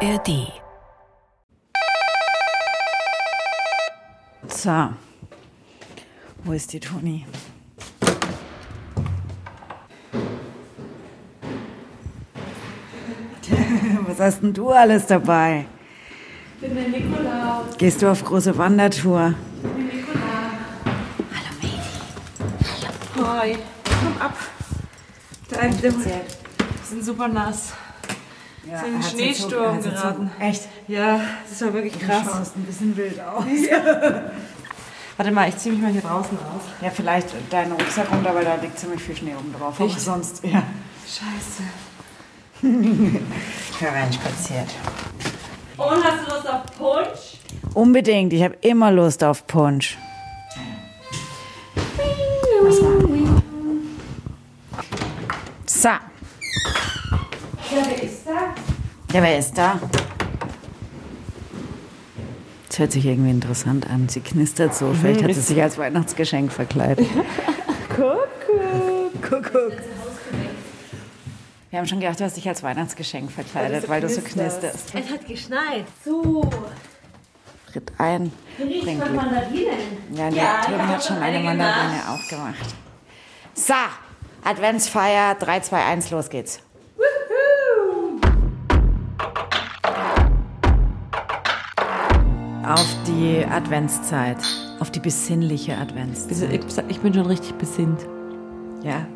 ARD. So. Wo ist die Toni? Was hast denn du alles dabei? Ich bin der Nikolaus. Gehst du auf große Wandertour? Ich bin Nikolaus. Hallo Mädchen. Hi. Komm ab. Da ein Wir sind super nass. Ja, Sind in hat's Schneesturm so- geraten. So, echt? Ja, das war wirklich Du krass. schaust ein bisschen wild aus. Warte mal, ich zieh mich mal hier draußen aus. Ja, vielleicht deinen Rucksack runter, weil da liegt ziemlich viel Schnee oben drauf. Aber Echt? sonst, ja. Scheiße. Hereinspaziert. Und hast du Lust auf Punsch? Unbedingt, ich habe immer Lust auf Punsch. Was machen? So. Ja, wer ist da? Ja, wer ist da? Das hört sich irgendwie interessant an. Sie knistert so. Vielleicht hat sie sich als Weihnachtsgeschenk verkleidet. Kuckuck. Kuckuck. Wir haben schon gedacht, du hast dich als Weihnachtsgeschenk verkleidet, weil du so knisterst. Es hat geschneit. So. Tritt ein. Riecht nach. Mandarinen. Ja, der Ja, drüben hat schon eine Mandarine aufgemacht. So, Adventsfeier 3, 2, 1, los geht's. Auf die Adventszeit, auf die besinnliche Adventszeit. Ich, bin schon richtig besinnt. Ja.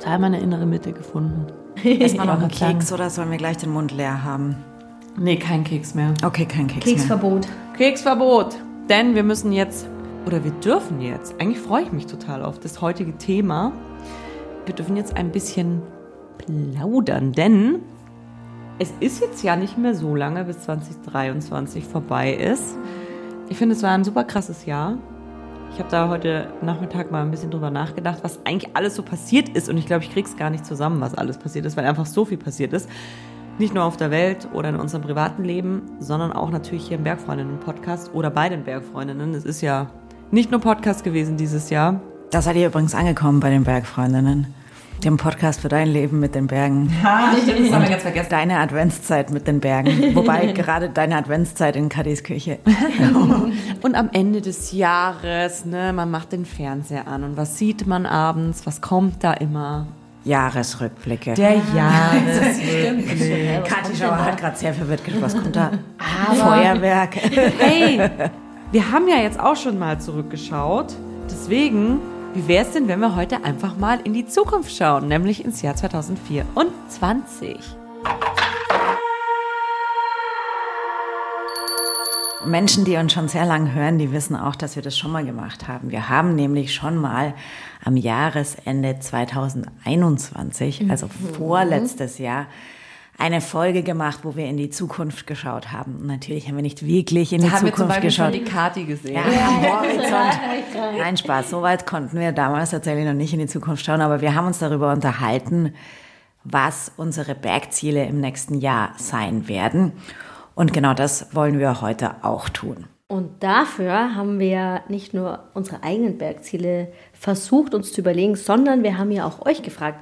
Teil meine innere Mitte gefunden. Erstmal noch einen. Keks oder sollen wir gleich den Mund leer haben? Nee, kein Keks mehr. Okay, kein Keks mehr. Keksverbot. Keksverbot. Denn wir müssen jetzt, oder wir dürfen jetzt, eigentlich freue ich mich total auf das heutige Thema. Wir dürfen jetzt ein bisschen plaudern, denn es ist jetzt ja nicht mehr so lange, bis 2023 vorbei ist. Ich finde, es war ein super krasses Jahr. Ich habe da heute Nachmittag mal ein bisschen drüber nachgedacht, was eigentlich alles so passiert ist. Und ich glaube, ich krieg's gar nicht zusammen, was alles passiert ist, weil einfach so viel passiert ist. Nicht nur auf der Welt oder in unserem privaten Leben, sondern auch natürlich hier im Bergfreundinnen-Podcast oder bei den Bergfreundinnen. Es ist ja nicht nur Podcast gewesen dieses Jahr. Da seid ihr übrigens angekommen bei den Bergfreundinnen. Dem Podcast für dein Leben mit den Bergen. Ah, stimmt, das haben wir ganz vergessen. Deine Adventszeit mit den Bergen. Wobei gerade deine Adventszeit in Kadis Küche. Und am Ende des Jahres, ne, man macht den Fernseher an und was sieht man abends? Was kommt da immer? Jahresrückblicke. Der Jahresrückblick. Kathi Schauer hat gerade sehr verwirrt geschaut. Was kommt da? Feuerwerk. Hey, wir haben ja jetzt auch schon mal zurückgeschaut. Deswegen, wie wäre es denn, wenn wir heute einfach mal in die Zukunft schauen, nämlich ins Jahr 2024? Menschen, die uns schon sehr lang hören, die wissen auch, dass wir das schon mal gemacht haben. Wir haben nämlich schon mal am Jahresende 2021, also vorletztes Jahr, eine Folge gemacht, wo wir in die Zukunft geschaut haben. Und natürlich haben wir nicht wirklich in die haben wir zum Zukunft Beispiel schon geschaut. die Kati gesehen. Ja, am Horizont. Nein, Spaß. So weit konnten wir damals tatsächlich noch nicht in die Zukunft schauen, aber wir haben uns darüber unterhalten, was unsere Bergziele im nächsten Jahr sein werden. Und genau das wollen wir heute auch tun. Und dafür haben wir nicht nur unsere eigenen Bergziele versucht, uns zu überlegen, sondern wir haben ja auch euch gefragt,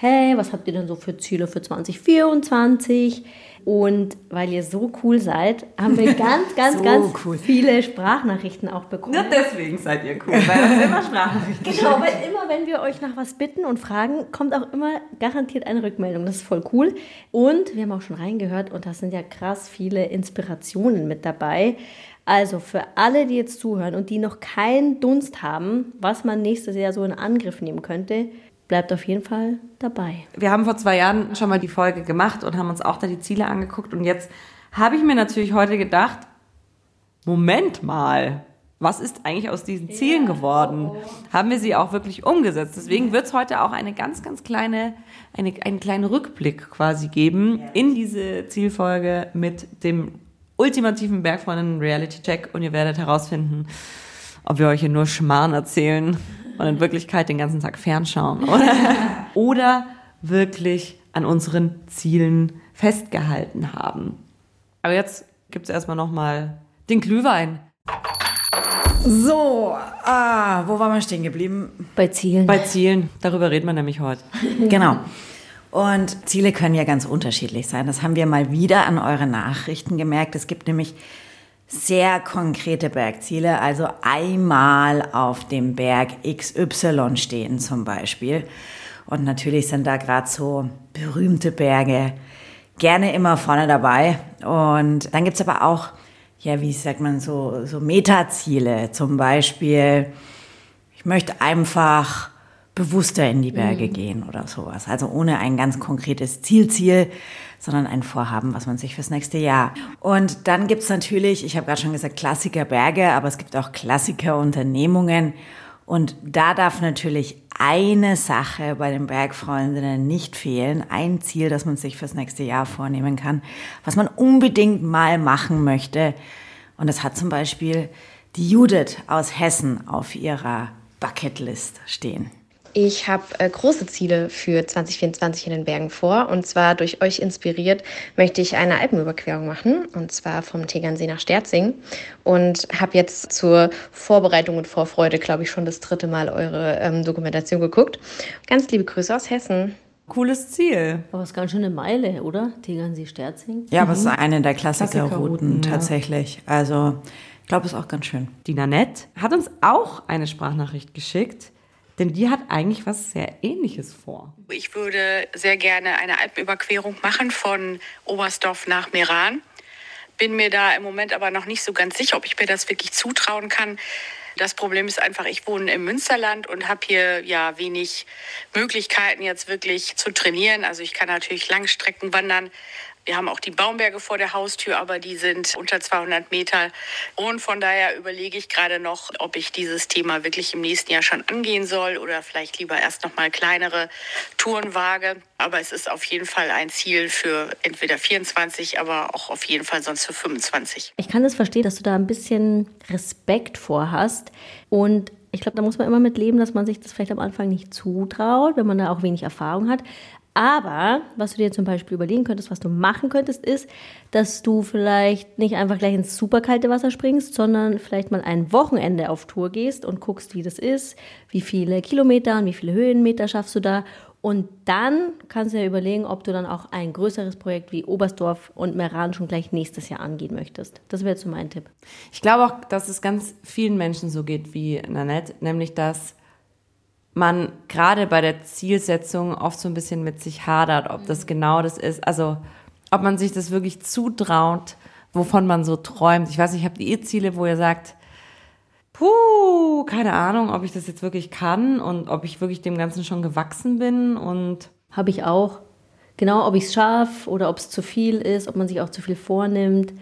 hey, was habt ihr denn so für Ziele für 2024? Und weil ihr so cool seid, haben wir ganz, ganz, So ganz cool. viele Sprachnachrichten auch bekommen. Nur deswegen seid ihr cool, weil uns immer Sprachnachrichten Genau, weil immer, wenn wir euch nach was bitten und fragen, kommt auch immer garantiert eine Rückmeldung. Das ist voll cool. Und wir haben auch schon reingehört und da sind ja krass viele Inspirationen mit dabei. Also für alle, die jetzt zuhören und die noch keinen Dunst haben, was man nächstes Jahr so in Angriff nehmen könnte, bleibt auf jeden Fall dabei. Wir haben vor zwei Jahren schon mal die Folge gemacht und haben uns auch da die Ziele angeguckt. Und jetzt habe ich mir natürlich heute gedacht, Moment mal, was ist eigentlich aus diesen Zielen geworden? Haben wir sie auch wirklich umgesetzt? Deswegen wird es heute auch eine ganz, ganz kleine, eine, einen kleinen Rückblick quasi geben in diese Zielfolge mit dem ultimativen Bergfreundinnen Reality Check und ihr werdet herausfinden, ob wir euch hier nur Schmarrn erzählen und in Wirklichkeit den ganzen Tag fernschauen oder, oder wirklich an unseren Zielen festgehalten haben. Aber jetzt gibt es erstmal nochmal den Glühwein. So, ah, wo waren wir stehen geblieben? Bei Zielen. Bei Zielen, darüber reden wir nämlich heute. Genau. Und Ziele können ja ganz unterschiedlich sein. Das haben wir mal wieder an euren Nachrichten gemerkt. Es gibt nämlich sehr konkrete Bergziele, also einmal auf dem Berg XY stehen zum Beispiel. Und natürlich sind da gerade so berühmte Berge gerne immer vorne dabei. Und dann gibt's aber auch, ja, wie sagt man, so, so Metaziele. Zum Beispiel, ich möchte einfach bewusster in die Berge mhm. gehen oder sowas. Also ohne ein ganz konkretes Zielziel, sondern ein Vorhaben, was man sich fürs nächste Jahr. Und dann gibt's natürlich, ich habe gerade schon gesagt, Klassiker Berge, aber es gibt auch Klassiker Unternehmungen. Und da darf natürlich eine Sache bei den Bergfreundinnen nicht fehlen, ein Ziel, das man sich fürs nächste Jahr vornehmen kann, was man unbedingt mal machen möchte. Und das hat zum Beispiel die Judith aus Hessen auf ihrer Bucketlist stehen. Ich habe äh, große Ziele für 2024 in den Bergen vor. Und zwar durch euch inspiriert möchte ich eine Alpenüberquerung machen. Und zwar vom Tegernsee nach Sterzing. Und habe jetzt zur Vorbereitung und Vorfreude, glaube ich, schon das dritte Mal eure ähm, Dokumentation geguckt. Ganz liebe Grüße aus Hessen. Cooles Ziel. Aber es ist ganz schön eine Meile, oder? Tegernsee-Sterzing. Ja, aber es ist mhm. eine der Klassikerrouten Klassiker tatsächlich. Ja. Also ich glaube, es ist auch ganz schön. Die Nanette hat uns auch eine Sprachnachricht geschickt denn die hat eigentlich was sehr Ähnliches vor. Ich würde sehr gerne eine Alpenüberquerung machen von Oberstdorf nach Meran. Bin mir da im Moment aber noch nicht so ganz sicher, ob ich mir das wirklich zutrauen kann. Das Problem ist einfach, ich wohne im Münsterland und habe hier ja wenig Möglichkeiten jetzt wirklich zu trainieren. Also ich kann natürlich Langstrecken wandern, wir haben auch die Baumberge vor der Haustür, aber die sind unter 200 Meter. Und von daher überlege ich gerade noch, ob ich dieses Thema wirklich im nächsten Jahr schon angehen soll oder vielleicht lieber erst noch mal kleinere Touren wage. Aber es ist auf jeden Fall ein Ziel für entweder 24, aber auch auf jeden Fall sonst für 25. Ich kann das verstehen, dass du da ein bisschen Respekt vorhast und ich glaube, da muss man immer mit leben, dass man sich das vielleicht am Anfang nicht zutraut, wenn man da auch wenig Erfahrung hat. Aber was du dir zum Beispiel überlegen könntest, was du machen könntest, ist, dass du vielleicht nicht einfach gleich ins super kalte Wasser springst, sondern vielleicht mal ein Wochenende auf Tour gehst und guckst, wie das ist, wie viele Kilometer und wie viele Höhenmeter schaffst du da. Und dann kannst du ja überlegen, ob du dann auch ein größeres Projekt wie Oberstdorf und Meran schon gleich nächstes Jahr angehen möchtest. Das wäre so mein Tipp. Ich glaube auch, dass es ganz vielen Menschen so geht wie Nanette, nämlich dass man gerade bei der Zielsetzung oft so ein bisschen mit sich hadert, ob das genau das ist. Also ob man sich das wirklich zutraut, wovon man so träumt. Ich weiß nicht, habt ihr Ziele, wo ihr sagt, puh, keine Ahnung, ob ich das jetzt wirklich kann und ob ich wirklich dem Ganzen schon gewachsen bin und habe ich auch. Genau, ob ich es schaffe oder ob es zu viel ist, ob man sich auch zu viel vornimmt.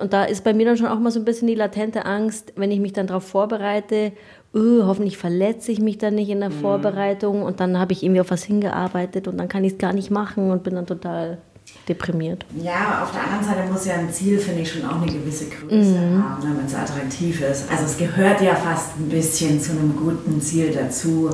Und da ist bei mir dann schon auch mal so ein bisschen die latente Angst, wenn ich mich dann darauf vorbereite öh, hoffentlich verletze ich mich dann nicht in der mhm. Vorbereitung und dann habe ich irgendwie auf was hingearbeitet und dann kann ich es gar nicht machen und bin dann total deprimiert. Ja, auf der anderen Seite muss ja ein Ziel, finde ich, schon auch eine gewisse Größe mhm. haben, damit es attraktiv ist. Also es gehört ja fast ein bisschen zu einem guten Ziel dazu,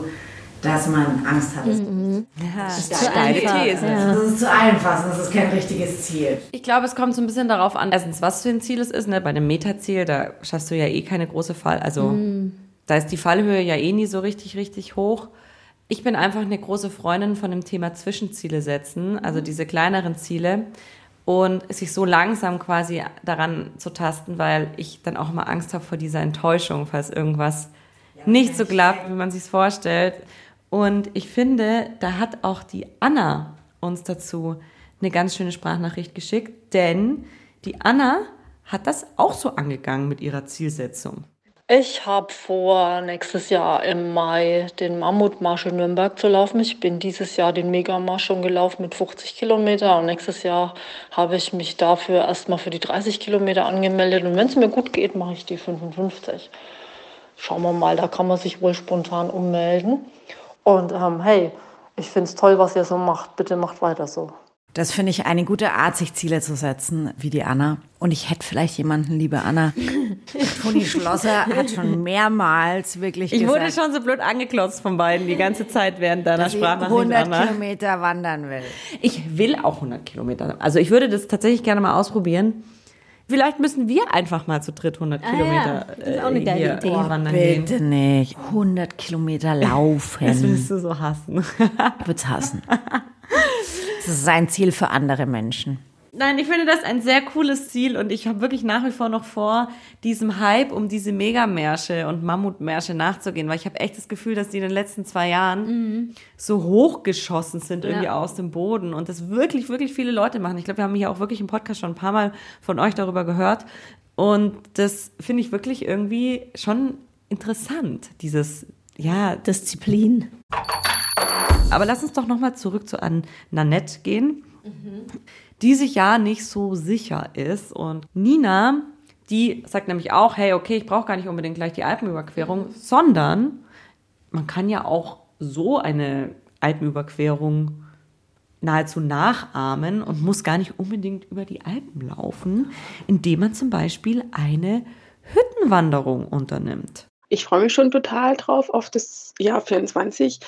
dass man Angst hat. Mhm. Ja, das ist zu einfach. These. Ja. Das ist zu einfach, das ist kein richtiges Ziel. Ich glaube, es kommt so ein bisschen darauf an, erstens, was für ein Ziel es ist. Ne? Bei einem Metaziel, da schaffst du ja eh keine große Fall. Also mhm da ist die Fallhöhe ja eh nie so richtig, richtig hoch. Ich bin einfach eine große Freundin von dem Thema Zwischenziele setzen, also diese kleineren Ziele und sich so langsam quasi daran zu tasten, weil ich dann auch mal Angst habe vor dieser Enttäuschung, falls irgendwas ja, nicht so klappt, wie man sich vorstellt. Und ich finde, da hat auch die Anna uns dazu eine ganz schöne Sprachnachricht geschickt, denn die Anna hat das auch so angegangen mit ihrer Zielsetzung. Ich habe vor, nächstes Jahr im Mai den Mammutmarsch in Nürnberg zu laufen. Ich bin dieses Jahr den Megamarsch schon gelaufen mit 50 Kilometer und nächstes Jahr habe ich mich dafür erstmal für die 30 Kilometer angemeldet und wenn es mir gut geht, mache ich die 55. Schauen wir mal, da kann man sich wohl spontan ummelden. Und ähm, hey, ich finde es toll, was ihr so macht. Bitte macht weiter so. Das finde ich eine gute Art, sich Ziele zu setzen, wie die Anna. Und ich hätte vielleicht jemanden, liebe Anna. Toni Schlosser hat schon mehrmals wirklich ich gesagt. Ich wurde schon so blöd angeklotzt von beiden die ganze Zeit während deiner Sprachnachricht, 100 Anna. Kilometer wandern will. Ich will auch 100 Kilometer. Also ich würde das tatsächlich gerne mal ausprobieren. Vielleicht müssen wir einfach mal zu dritt 100 ah, Kilometer ja. das ist auch eine äh, geile Idee. Oh, wandern bitte gehen. nicht. 100 Kilometer laufen. Das würdest du so hassen. Ich würde es hassen. Das ist ein Ziel für andere Menschen. Nein, ich finde das ein sehr cooles Ziel und ich habe wirklich nach wie vor noch vor, diesem Hype um diese Megamärsche und Mammutmärsche nachzugehen, weil ich habe echt das Gefühl, dass die in den letzten zwei Jahren mhm. so hochgeschossen sind irgendwie ja. aus dem Boden und das wirklich, wirklich viele Leute machen. Ich glaube, wir haben hier auch wirklich im Podcast schon ein paar Mal von euch darüber gehört und das finde ich wirklich irgendwie schon interessant, dieses, ja. Disziplin. Aber lass uns doch nochmal zurück zu an Nanette gehen. Mhm die sich ja nicht so sicher ist. Und Nina, die sagt nämlich auch, hey, okay, ich brauche gar nicht unbedingt gleich die Alpenüberquerung, sondern man kann ja auch so eine Alpenüberquerung nahezu nachahmen und muss gar nicht unbedingt über die Alpen laufen, indem man zum Beispiel eine Hüttenwanderung unternimmt. Ich freue mich schon total drauf auf das Jahr 24,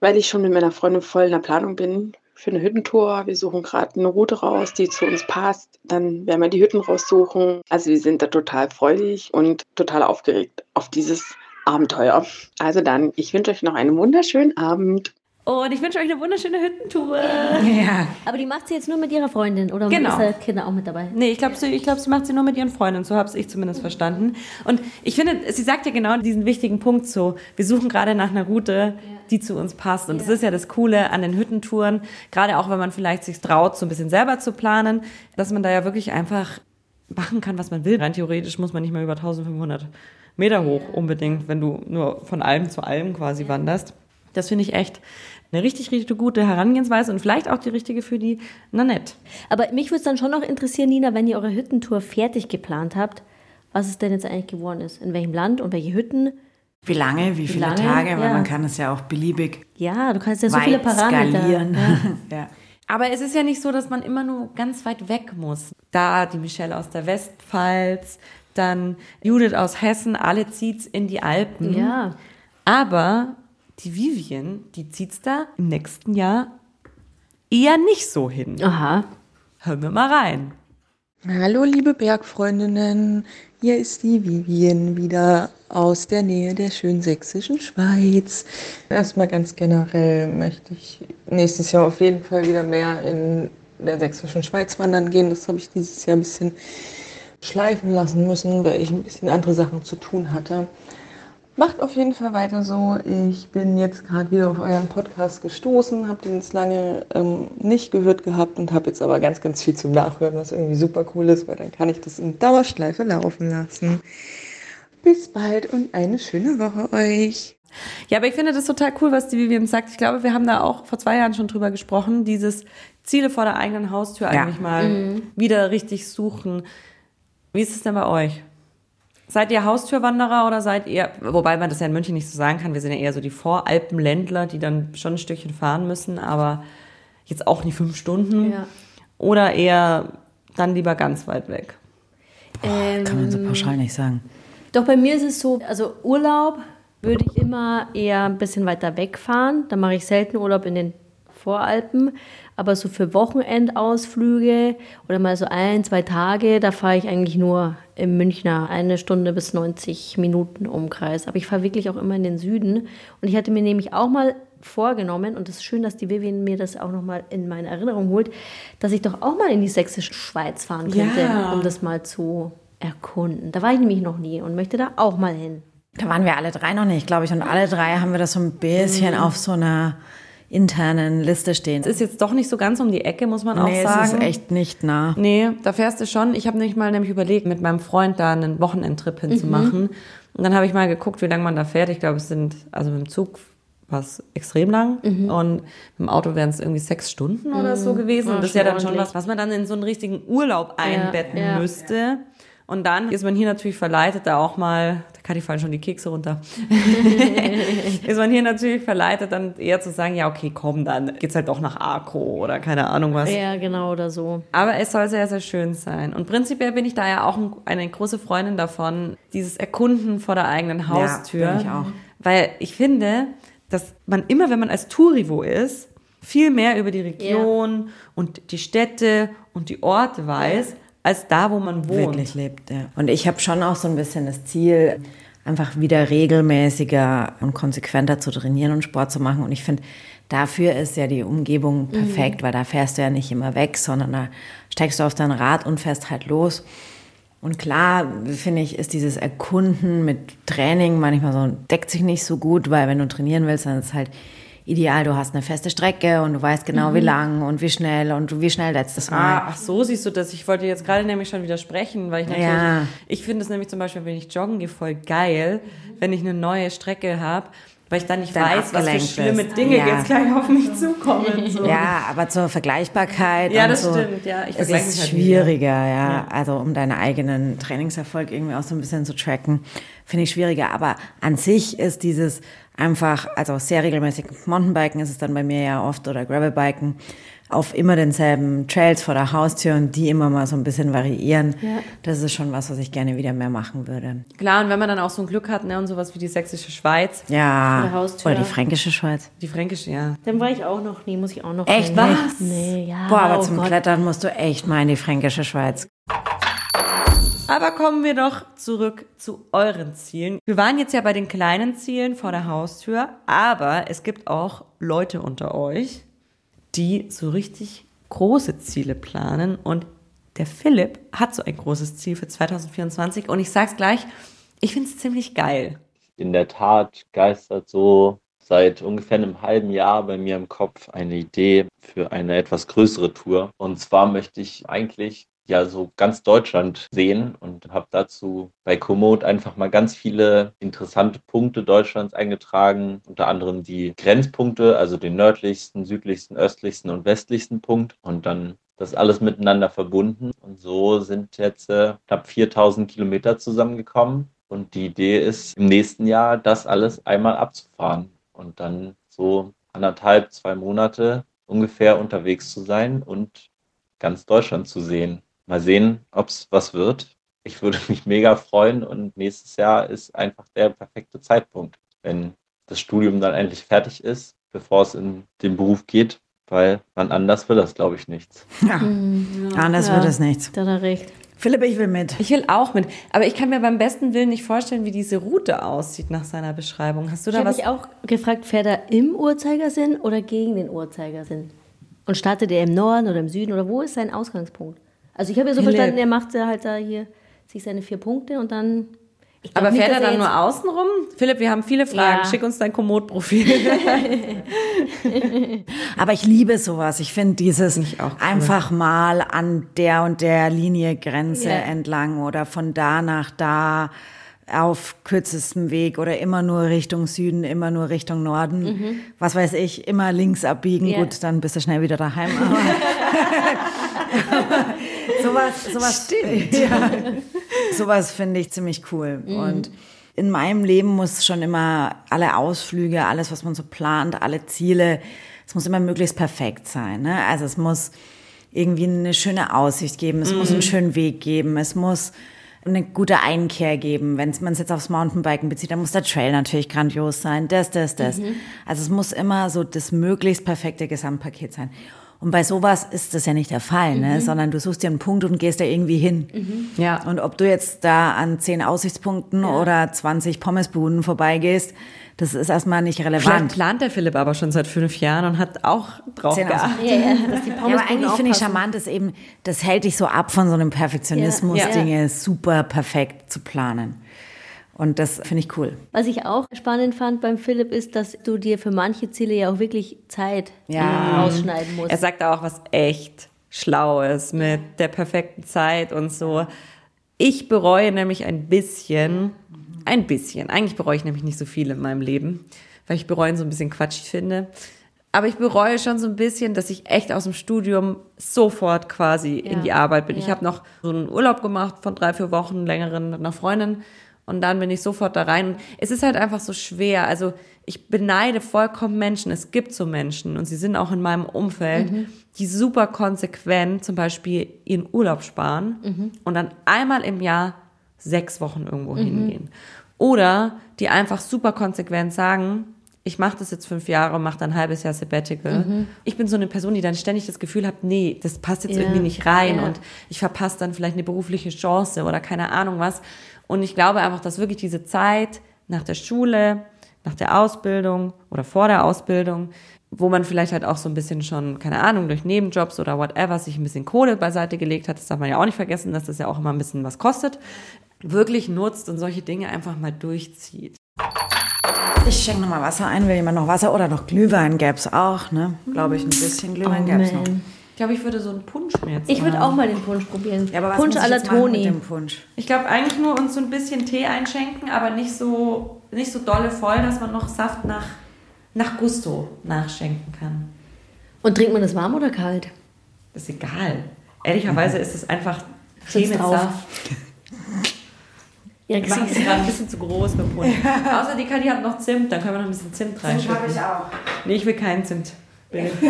weil ich schon mit meiner Freundin voll in der Planung bin für eine Hüttentour. Wir suchen gerade eine Route raus, die zu uns passt. Dann werden wir die Hütten raussuchen. Also wir sind da total freudig und total aufgeregt auf dieses Abenteuer. Also dann, ich wünsche euch noch einen wunderschönen Abend. Und ich wünsche euch eine wunderschöne Hüttentour. Ja. Aber die macht sie jetzt nur mit ihrer Freundin oder genau. ist Kinder auch mit dabei? Nee, ich glaube, sie, glaub, sie macht sie nur mit ihren Freundinnen. So habe ich zumindest verstanden. Und ich finde, sie sagt ja genau diesen wichtigen Punkt so. Wir suchen gerade nach einer Route, ja. Die zu uns passt. Und ja. das ist ja das Coole an den Hüttentouren. Gerade auch, wenn man vielleicht sich traut, so ein bisschen selber zu planen, dass man da ja wirklich einfach machen kann, was man will. Rein theoretisch muss man nicht mehr über 1500 Meter hoch unbedingt, wenn du nur von Alm zu Alm quasi wanderst. Das finde ich echt eine richtig, richtig gute Herangehensweise und vielleicht auch die richtige für die Nanette. Aber mich würde es dann schon noch interessieren, Nina, wenn ihr eure Hüttentour fertig geplant habt, was es denn jetzt eigentlich geworden ist. In welchem Land und welche Hütten? Wie lange, wie, wie viele lange? Tage, weil ja. man kann es ja auch beliebig Ja, du kannst ja so viele Parameter. Skalieren. Ja. ja. Aber es ist ja nicht so, dass man immer nur ganz weit weg muss. Da die Michelle aus der Westpfalz, dann Judith aus Hessen, alle zieht's in die Alpen. Ja. Aber die Vivian, die zieht's da im nächsten Jahr eher nicht so hin. Aha. Hören wir mal rein. Hallo liebe Bergfreundinnen, hier ist die Vivian wieder aus der Nähe der schönen sächsischen Schweiz. Erstmal ganz generell möchte ich nächstes Jahr auf jeden Fall wieder mehr in der sächsischen Schweiz wandern gehen. Das habe ich dieses Jahr ein bisschen schleifen lassen müssen, weil ich ein bisschen andere Sachen zu tun hatte. Macht auf jeden Fall weiter so. Ich bin jetzt gerade wieder auf euren Podcast gestoßen, habe den jetzt lange ähm, nicht gehört gehabt und habe jetzt aber ganz, ganz viel zum Nachhören, was irgendwie super cool ist, weil dann kann ich das in Dauerschleife laufen lassen. Bis bald und eine schöne Woche euch. Ja, aber ich finde das total cool, was die Vivian sagt. Ich glaube, wir haben da auch vor zwei Jahren schon drüber gesprochen, dieses Ziele vor der eigenen Haustür ja. eigentlich mal mhm. wieder richtig suchen. Wie ist es denn bei euch? Seid ihr Haustürwanderer oder seid ihr, wobei man das ja in München nicht so sagen kann, wir sind ja eher so die Voralpenländler, die dann schon ein Stückchen fahren müssen, aber jetzt auch nicht fünf Stunden. Ja. Oder eher dann lieber ganz weit weg? Ähm, kann man so pauschal nicht sagen. Doch bei mir ist es so, also Urlaub würde ich immer eher ein bisschen weiter wegfahren. Da mache ich selten Urlaub in den Voralpen. Aber so für Wochenendausflüge oder mal so ein, zwei Tage, da fahre ich eigentlich nur im Münchner eine Stunde bis 90 Minuten Umkreis. Aber ich fahre wirklich auch immer in den Süden. Und ich hatte mir nämlich auch mal vorgenommen, und es ist schön, dass die Vivian mir das auch nochmal in meine Erinnerung holt, dass ich doch auch mal in die sächsische Schweiz fahren könnte, ja. um das mal zu erkunden. Da war ich nämlich noch nie und möchte da auch mal hin. Da waren wir alle drei noch nicht, glaube ich. Und alle drei haben wir das so ein bisschen mhm. auf so einer internen Liste stehen. Es ist jetzt doch nicht so ganz um die Ecke, muss man auch nee, sagen. Nee, es ist echt nicht nah. Nee, da fährst du schon. Ich habe nämlich mal nämlich überlegt, mit meinem Freund da einen Wochenendtrip hinzumachen. Mhm. Und dann habe ich mal geguckt, wie lange man da fährt. Ich glaube, es sind, also mit dem Zug war es extrem lang mhm. und mit dem Auto wären es irgendwie sechs Stunden mhm. oder so gewesen. und das ist ja dann schon was, was man dann in so einen richtigen Urlaub einbetten ja, ja. müsste. Und dann ist man hier natürlich verleitet, da auch mal, ich fallen schon die Kekse runter, ist man hier natürlich verleitet, dann eher zu sagen, ja, okay, komm, dann geht's halt doch nach Arco oder keine Ahnung was. Ja, genau, oder so. Aber es soll sehr, sehr schön sein. Und prinzipiell bin ich da ja auch eine große Freundin davon, dieses Erkunden vor der eigenen Haustür. Ja, bin ich auch. Weil ich finde, dass man immer, wenn man als Tourivo ist, viel mehr über die Region ja. und die Städte und die Orte weiß, ja als da, wo man wohnt. Wirklich lebt, ja. Und ich habe schon auch so ein bisschen das Ziel, einfach wieder regelmäßiger und konsequenter zu trainieren und Sport zu machen. Und ich finde, Dafür ist ja die Umgebung perfekt, weil da fährst du ja nicht immer weg, sondern da steigst du auf dein Rad und fährst halt los. Und klar, finde ich, ist dieses Erkunden mit Training manchmal so, deckt sich nicht so gut, weil wenn du trainieren willst, dann ist es halt ideal, du hast eine feste Strecke und du weißt genau, wie lang und wie schnell und wie schnell letztes Mal. Ah, ach so siehst du das. Ich wollte jetzt gerade nämlich schon widersprechen, weil ich natürlich, Ja. ich finde es nämlich zum Beispiel, wenn ich joggen gehe, voll geil, wenn ich eine neue Strecke habe, weil ich dann nicht Dann weiß, was für schlimme bist. Dinge Ja. jetzt gleich auf mich zukommen. So. Ja, aber zur Vergleichbarkeit. Ja, das so, stimmt, ja. Ich es ist halt schwieriger, ja. Also um deinen eigenen Trainingserfolg irgendwie auch so ein bisschen zu tracken, finde ich schwieriger. Aber an sich ist dieses einfach, also sehr regelmäßig Mountainbiken ist es dann bei mir ja oft oder Gravelbiken auf immer denselben Trails vor der Haustür und die immer mal so ein bisschen variieren. Das ist schon was, was ich gerne wieder mehr machen würde. Klar, und wenn man dann auch so ein Glück hat, ne, und sowas wie die sächsische Schweiz, Ja. Vor der Haustür. Oder die fränkische Schweiz. die fränkische, ja. Dann war ich auch noch nie, muss ich auch noch. Echt, hin. was? Nee, ja. Boah, aber oh zum Gott. Klettern musst du echt mal in die fränkische Schweiz. Aber kommen wir doch zurück zu euren Zielen. Wir waren jetzt ja bei den kleinen Zielen vor der Haustür, aber es gibt auch Leute unter euch, die so richtig große Ziele planen. Und der Philipp hat so ein großes Ziel für 2024. Und ich sag's gleich, ich find's ziemlich geil. in der Tat geistert so seit ungefähr einem halben Jahr bei mir im Kopf eine Idee für eine etwas größere Tour. Und zwar möchte ich eigentlich ja so ganz Deutschland sehen und habe dazu bei Komoot einfach mal ganz viele interessante Punkte Deutschlands eingetragen, unter anderem die Grenzpunkte, also den nördlichsten, südlichsten, östlichsten und westlichsten Punkt und dann das alles miteinander verbunden. Und so sind jetzt äh, knapp 4000 Kilometer zusammengekommen. Und die Idee ist, im nächsten Jahr das alles einmal abzufahren und dann so anderthalb, zwei Monate ungefähr unterwegs zu sein und ganz Deutschland zu sehen. Mal sehen, ob es was wird. Ich würde mich mega freuen und nächstes Jahr ist einfach der perfekte Zeitpunkt, wenn das Studium dann endlich fertig ist, bevor es in den Beruf geht, weil man anders will das, glaube ich, nichts. Ja. Anders wird es nichts. Da hat er recht. Philipp, ich will mit. Ich will auch mit. Aber ich kann mir beim besten Willen nicht vorstellen, wie diese Route aussieht nach seiner Beschreibung. Hast du Ich da habe was? mich auch gefragt, fährt er im Uhrzeigersinn oder gegen den Uhrzeigersinn? Und startet er im Norden oder im Süden oder wo ist sein Ausgangspunkt? Also ich habe ja so Philipp. verstanden, er macht ja halt da hier sich seine vier Punkte und dann. Aber nicht, fährt er dann jetzt- nur außen rum? Philipp, wir haben viele Fragen. Ja. Schick uns dein Komoot-Profil. Aber ich liebe sowas. Ich finde dieses ich auch cool. einfach mal an der und der Linie Grenze Ja. entlang oder von da nach da auf kürzestem Weg oder immer nur Richtung Süden, immer nur Richtung Norden. Was weiß ich, immer links abbiegen. Ja. Gut, dann bist du schnell wieder daheim. Sowas, sowas, ja, sowas finde ich ziemlich cool. Und in meinem Leben muss schon immer alle Ausflüge, alles, was man so plant, alle Ziele, es muss immer möglichst perfekt sein. Ne? Also es muss irgendwie eine schöne Aussicht geben, es muss einen schönen Weg geben, es muss eine gute Einkehr geben. Wenn man es jetzt aufs Mountainbiken bezieht, dann muss der Trail natürlich grandios sein, das, das, das. Also es muss immer so das möglichst perfekte Gesamtpaket sein. Und bei sowas ist das ja nicht der Fall, ne? sondern du suchst dir einen Punkt und gehst da irgendwie hin. Ja. Und ob du jetzt da an zehn Aussichtspunkten oder 20 Pommesbuden vorbeigehst, das ist erstmal nicht Vielleicht relevant. plant der Philipp aber schon seit fünf Jahren und hat auch drauf Zehn geachtet. Ja, ja, dass die Ja, aber eigentlich finde ich charmant, ist eben, das hält dich so ab von so einem Perfektionismus, Ja. Ja. Dinge super perfekt zu planen. Und das finde ich cool. Was ich auch spannend fand beim Philipp ist, dass du dir für manche Ziele ja auch wirklich Zeit Ja. rausschneiden musst. Er sagt auch was echt Schlaues mit der perfekten Zeit und so. Ich bereue nämlich ein bisschen, ein bisschen, eigentlich bereue ich nämlich nicht so viel in meinem Leben, weil ich bereuen so ein bisschen quatschig finde. Aber ich bereue schon so ein bisschen, dass ich echt aus dem Studium sofort quasi in die Arbeit bin. Ich Ja. habe noch so einen Urlaub gemacht von drei, vier Wochen, längeren mit einer Freundin. Und dann bin ich sofort da rein. Es ist halt einfach so schwer. Also ich beneide vollkommen Menschen. Es gibt so Menschen und sie sind auch in meinem Umfeld, die super konsequent zum Beispiel ihren Urlaub sparen und dann einmal im Jahr sechs Wochen irgendwo hingehen. Oder die einfach super konsequent sagen, ich mache das jetzt fünf Jahre und mache dann ein halbes Jahr Sabbatical. Ich bin so eine Person, die dann ständig das Gefühl hat, nee, das passt jetzt Ja. irgendwie nicht rein Ja. und ich verpasse dann vielleicht eine berufliche Chance oder keine Ahnung was. Und ich glaube einfach, dass wirklich diese Zeit nach der Schule, nach der Ausbildung oder vor der Ausbildung, wo man vielleicht halt auch so ein bisschen schon, keine Ahnung, durch Nebenjobs oder whatever sich ein bisschen Kohle beiseite gelegt hat. Das darf man ja auch nicht vergessen, dass das ja auch immer ein bisschen was kostet. Wirklich nutzt und solche Dinge einfach mal durchzieht. Ich schenke nochmal Wasser ein. Will jemand noch Wasser oder noch Glühwein gäbe es auch, ne? Glaube ich, ein bisschen Glühwein Oh, gäbe es noch. Ich glaube, ich würde so einen Punsch mir jetzt Ich würde auch mal den Punsch probieren. Ja, aber was Punsch muss ich à la jetzt machen mit Toni. dem Punsch? Ich glaube eigentlich nur uns so ein bisschen Tee einschenken, aber nicht so, nicht so dolle voll, dass man noch Saft nach, nach Gusto nachschenken kann. Und trinkt man das warm oder kalt? Das ist egal. Ehrlicherweise ist es einfach Tee Sitzt mit drauf. Saft. Ja, Wir machen es gerade ein bisschen zu groß mit Punsch. Außer die Kadi hat noch Zimt, dann können wir noch ein bisschen Zimt reinschütten. auch. Nee, ich will keinen Zimt. Bitte.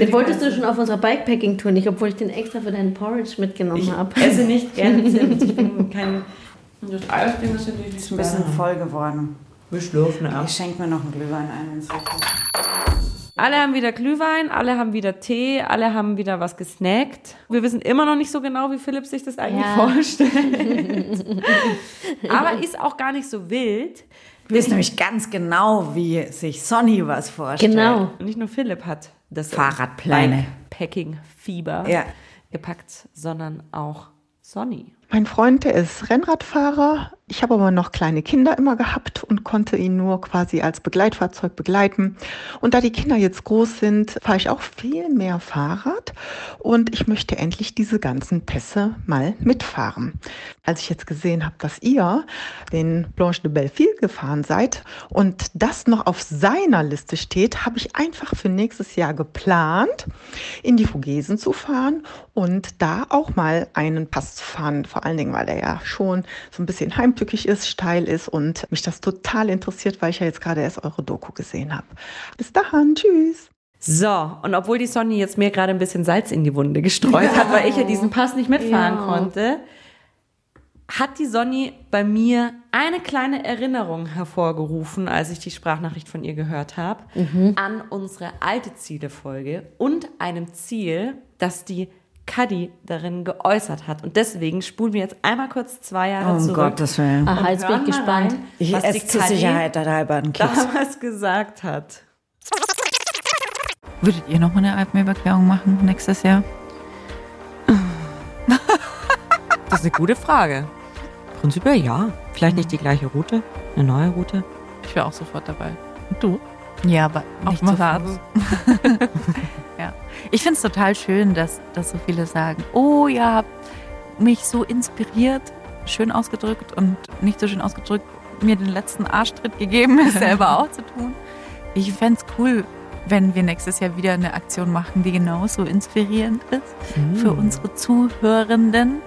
Den wolltest du schon auf unserer Bikepacking-Tour nicht, obwohl ich den extra für deinen Porridge mitgenommen Ich habe. esse nicht gerne Zimt. Ich bin kein... Das Eisding ist natürlich nicht ein bisschen voll geworden. Wir schlürfen ab. Ich schenke mir noch einen Glühwein ein. Alle haben wieder Glühwein, alle haben wieder Tee, alle haben wieder was gesnackt. Wir wissen immer noch nicht so genau, wie Philipp sich das eigentlich Ja. vorstellt. Aber ist auch gar nicht so wild. Wir wissen nämlich ganz genau, wie sich Sonny was vorstellt. Genau. Und nicht nur Philipp hat das Fahrradpläne. Packing-Fieber Ja. gepackt, sondern auch Sonny. Mein Freund, der ist Rennradfahrer. Ich habe aber noch kleine Kinder immer gehabt und konnte ihn nur quasi als Begleitfahrzeug begleiten. Und da die Kinder jetzt groß sind, fahre ich auch viel mehr Fahrrad und ich möchte endlich diese ganzen Pässe mal mitfahren. Als ich jetzt gesehen habe, dass ihr den Blanche de Belleville gefahren seid und das noch auf seiner Liste steht, habe ich einfach für nächstes Jahr geplant, in die Vogesen zu fahren und da auch mal einen Pass zu fahren. Vor allen Dingen, weil er ja schon so ein bisschen heimtückig ist, steil ist und mich das total interessiert, weil ich ja jetzt gerade erst eure Doku gesehen habe. Bis dahin, tschüss. So, und obwohl die Sonny jetzt mir gerade ein bisschen Salz in die Wunde gestreut hat, weil ich ja diesen Pass nicht mitfahren Ja. konnte, hat die Sonny bei mir eine kleine Erinnerung hervorgerufen, als ich die Sprachnachricht von ihr gehört habe, an unsere alte Ziele-Folge und einem Ziel, das die Cuddy darin geäußert hat. Und deswegen spulen wir jetzt einmal kurz zwei Jahre Um zurück. Gottes Willen. Aha, jetzt bin ich gespannt. rein, Ich esse zur Sicherheit halber einen Keks. damals gesagt hat. Würdet ihr noch mal eine Alpenüberquerung machen nächstes Jahr? Das ist eine gute Frage. Prinzipiell ja. Vielleicht nicht die gleiche Route, eine neue Route. Ich wäre auch sofort dabei. Und du? Ja, aber Auf nicht dem Ich finde es total schön, dass, dass so viele sagen, oh, ihr habt mich so inspiriert, schön ausgedrückt und nicht so schön ausgedrückt, mir den letzten Arschtritt gegeben, es selber auch zu tun. Ich fände es cool, wenn wir nächstes Jahr wieder eine Aktion machen, die genauso inspirierend ist für unsere Zuhörenden.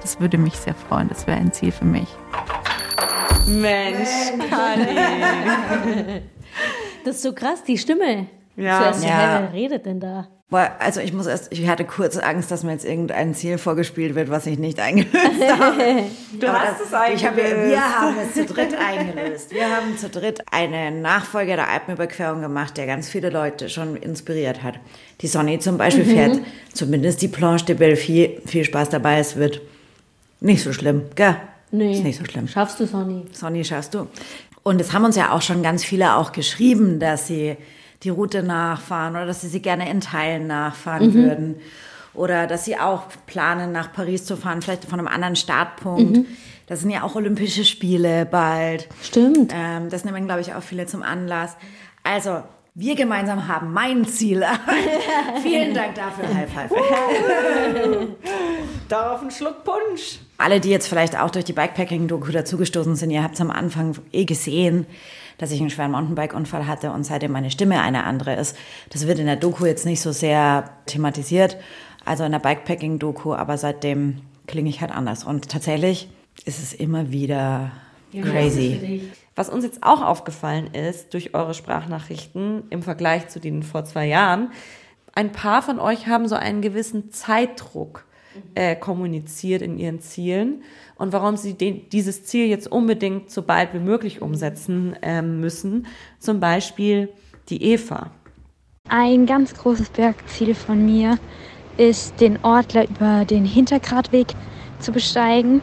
Das würde mich sehr freuen. Das wäre ein Ziel für mich. Mensch, Kali. Das ist so krass, die Stimme. Ja. Zuerst, Ja. hä, wer redet denn da? Boah, also ich muss erst, ich hatte kurz Angst, dass mir jetzt irgendein Ziel vorgespielt wird, was ich nicht eingelöst habe. Du Aber hast das- es Ich habe, wir haben es zu dritt eingelöst. Wir haben zu dritt einen Nachfolger der Alpenüberquerung gemacht, der ganz viele Leute schon inspiriert hat. Die Sonny zum Beispiel fährt zumindest die Planche de Belleville. Viel Spaß dabei, es wird nicht so schlimm, gell? Nee. Ist nicht so schlimm. Schaffst du, Sonny? Sonny, schaffst du. Und es haben uns ja auch schon ganz viele auch geschrieben, dass sie die Route nachfahren oder dass sie sie gerne in Teilen nachfahren würden. Oder dass sie auch planen, nach Paris zu fahren, vielleicht von einem anderen Startpunkt. Das sind ja auch Olympische Spiele bald. Stimmt. Ähm, das nehmen, glaube ich, auch viele zum Anlass. Also, wir gemeinsam haben mein Ziel. Vielen Dank dafür, High Five. Darauf einen Schluck Punsch. Alle, die jetzt vielleicht auch durch die Bikepacking-Doku dazugestoßen sind, ihr habt es am Anfang eh gesehen, dass ich einen schweren Mountainbike-Unfall hatte und seitdem meine Stimme eine andere ist. Das wird in der Doku jetzt nicht so sehr thematisiert, also in der Bikepacking-Doku, aber seitdem klinge ich halt anders. Und tatsächlich ist es immer wieder crazy. Was uns jetzt auch aufgefallen ist durch eure Sprachnachrichten im Vergleich zu denen vor zwei Jahren, ein paar von euch haben so einen gewissen Zeitdruck äh, kommuniziert in ihren Zielen und warum sie den, dieses Ziel jetzt unbedingt so bald wie möglich umsetzen ähm, müssen. Zum Beispiel die Eva. Ein ganz großes Bergziel von mir ist, den Ortler über den Hintergradweg zu besteigen.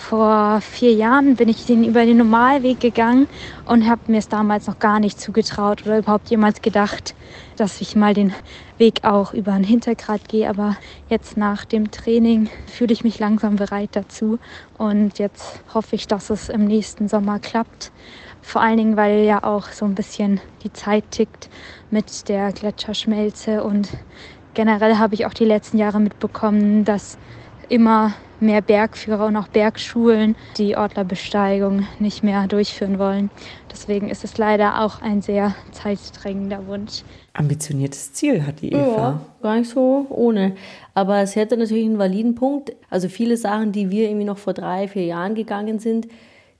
Vor vier Jahren bin ich den über den Normalweg gegangen und habe mir es damals noch gar nicht zugetraut oder überhaupt jemals gedacht, dass ich mal den Weg auch über einen Hintergrad gehe. Aber jetzt nach dem Training fühle ich mich langsam bereit dazu und jetzt hoffe ich, dass es im nächsten Sommer klappt. Vor allen Dingen, weil ja auch so ein bisschen die Zeit tickt mit der Gletscherschmelze und generell habe ich auch die letzten Jahre mitbekommen, dass immer mehr Bergführer und auch Bergschulen die Ortlerbesteigung nicht mehr durchführen wollen. Deswegen ist es leider auch ein sehr zeitdrängender Wunsch. Ambitioniertes Ziel hat die Eva. Ja, gar nicht so ohne. Aber es hätte natürlich einen validen Punkt. Also viele Sachen, die wir irgendwie noch vor drei, vier Jahren gegangen sind,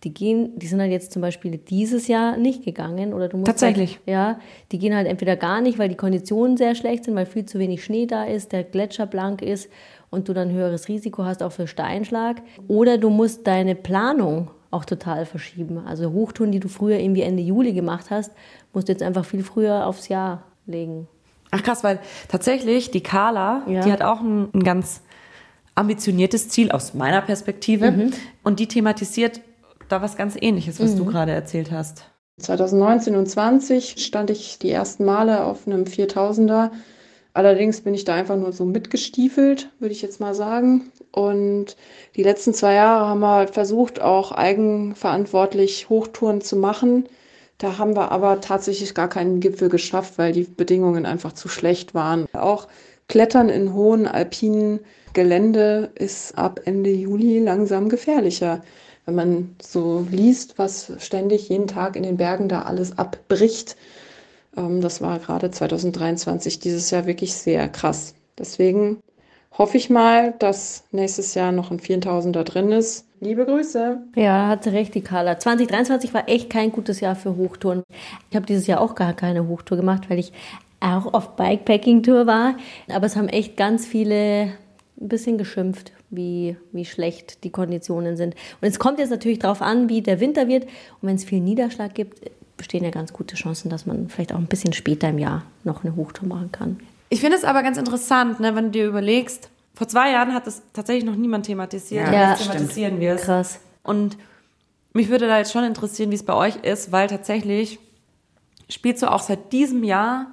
die gehen, die sind halt jetzt zum Beispiel dieses Jahr nicht gegangen oder du musst Tatsächlich. Halt, ja, die gehen halt entweder gar nicht, weil die Konditionen sehr schlecht sind, weil viel zu wenig Schnee da ist, der Gletscher blank ist und du dann höheres Risiko hast auch für Steinschlag. Oder du musst deine Planung auch total verschieben. Also Hochtouren, die du früher irgendwie Ende Juli gemacht hast, musst du jetzt einfach viel früher aufs Jahr legen. Ach krass, weil tatsächlich die Carla, Ja. die hat auch ein, ein ganz ambitioniertes Ziel aus meiner Perspektive Mhm. und die thematisiert da was ganz ähnliches, was du Mhm. gerade erzählt hast. 2019 und 20 stand ich die ersten Male auf einem 4000er. Allerdings bin ich da einfach nur so mitgestiefelt, würde ich jetzt mal sagen. Und die letzten zwei Jahre haben wir versucht, auch eigenverantwortlich Hochtouren zu machen. Da haben wir aber tatsächlich gar keinen Gipfel geschafft, weil die Bedingungen einfach zu schlecht waren. Auch Klettern in hohen alpinen Gelände ist ab Ende Juli langsam gefährlicher. Wenn man so liest, was ständig jeden Tag in den Bergen da alles abbricht, ähm, das war gerade 2023 dieses Jahr wirklich sehr krass. Deswegen hoffe ich mal, dass nächstes Jahr noch ein 4000er drin ist. Liebe Grüße. Ja, hat recht, die Carla. 2023 war echt kein gutes Jahr für Hochtouren. Ich habe dieses Jahr auch gar keine Hochtour gemacht, weil ich auch auf Bikepacking-Tour war. Aber es haben echt ganz viele ein bisschen geschimpft, wie, wie schlecht die Konditionen sind. Und es kommt jetzt natürlich darauf an, wie der Winter wird. Und wenn es viel Niederschlag gibt, bestehen ja ganz gute Chancen, dass man vielleicht auch ein bisschen später im Jahr noch eine Hochtour machen kann. Ich finde es aber ganz interessant, ne, wenn du dir überlegst, vor zwei Jahren hat das tatsächlich noch niemand thematisiert. Ja, Jetzt thematisieren wir es. Krass. Und mich würde da jetzt schon interessieren, wie es bei euch ist, weil tatsächlich spielst du auch seit diesem Jahr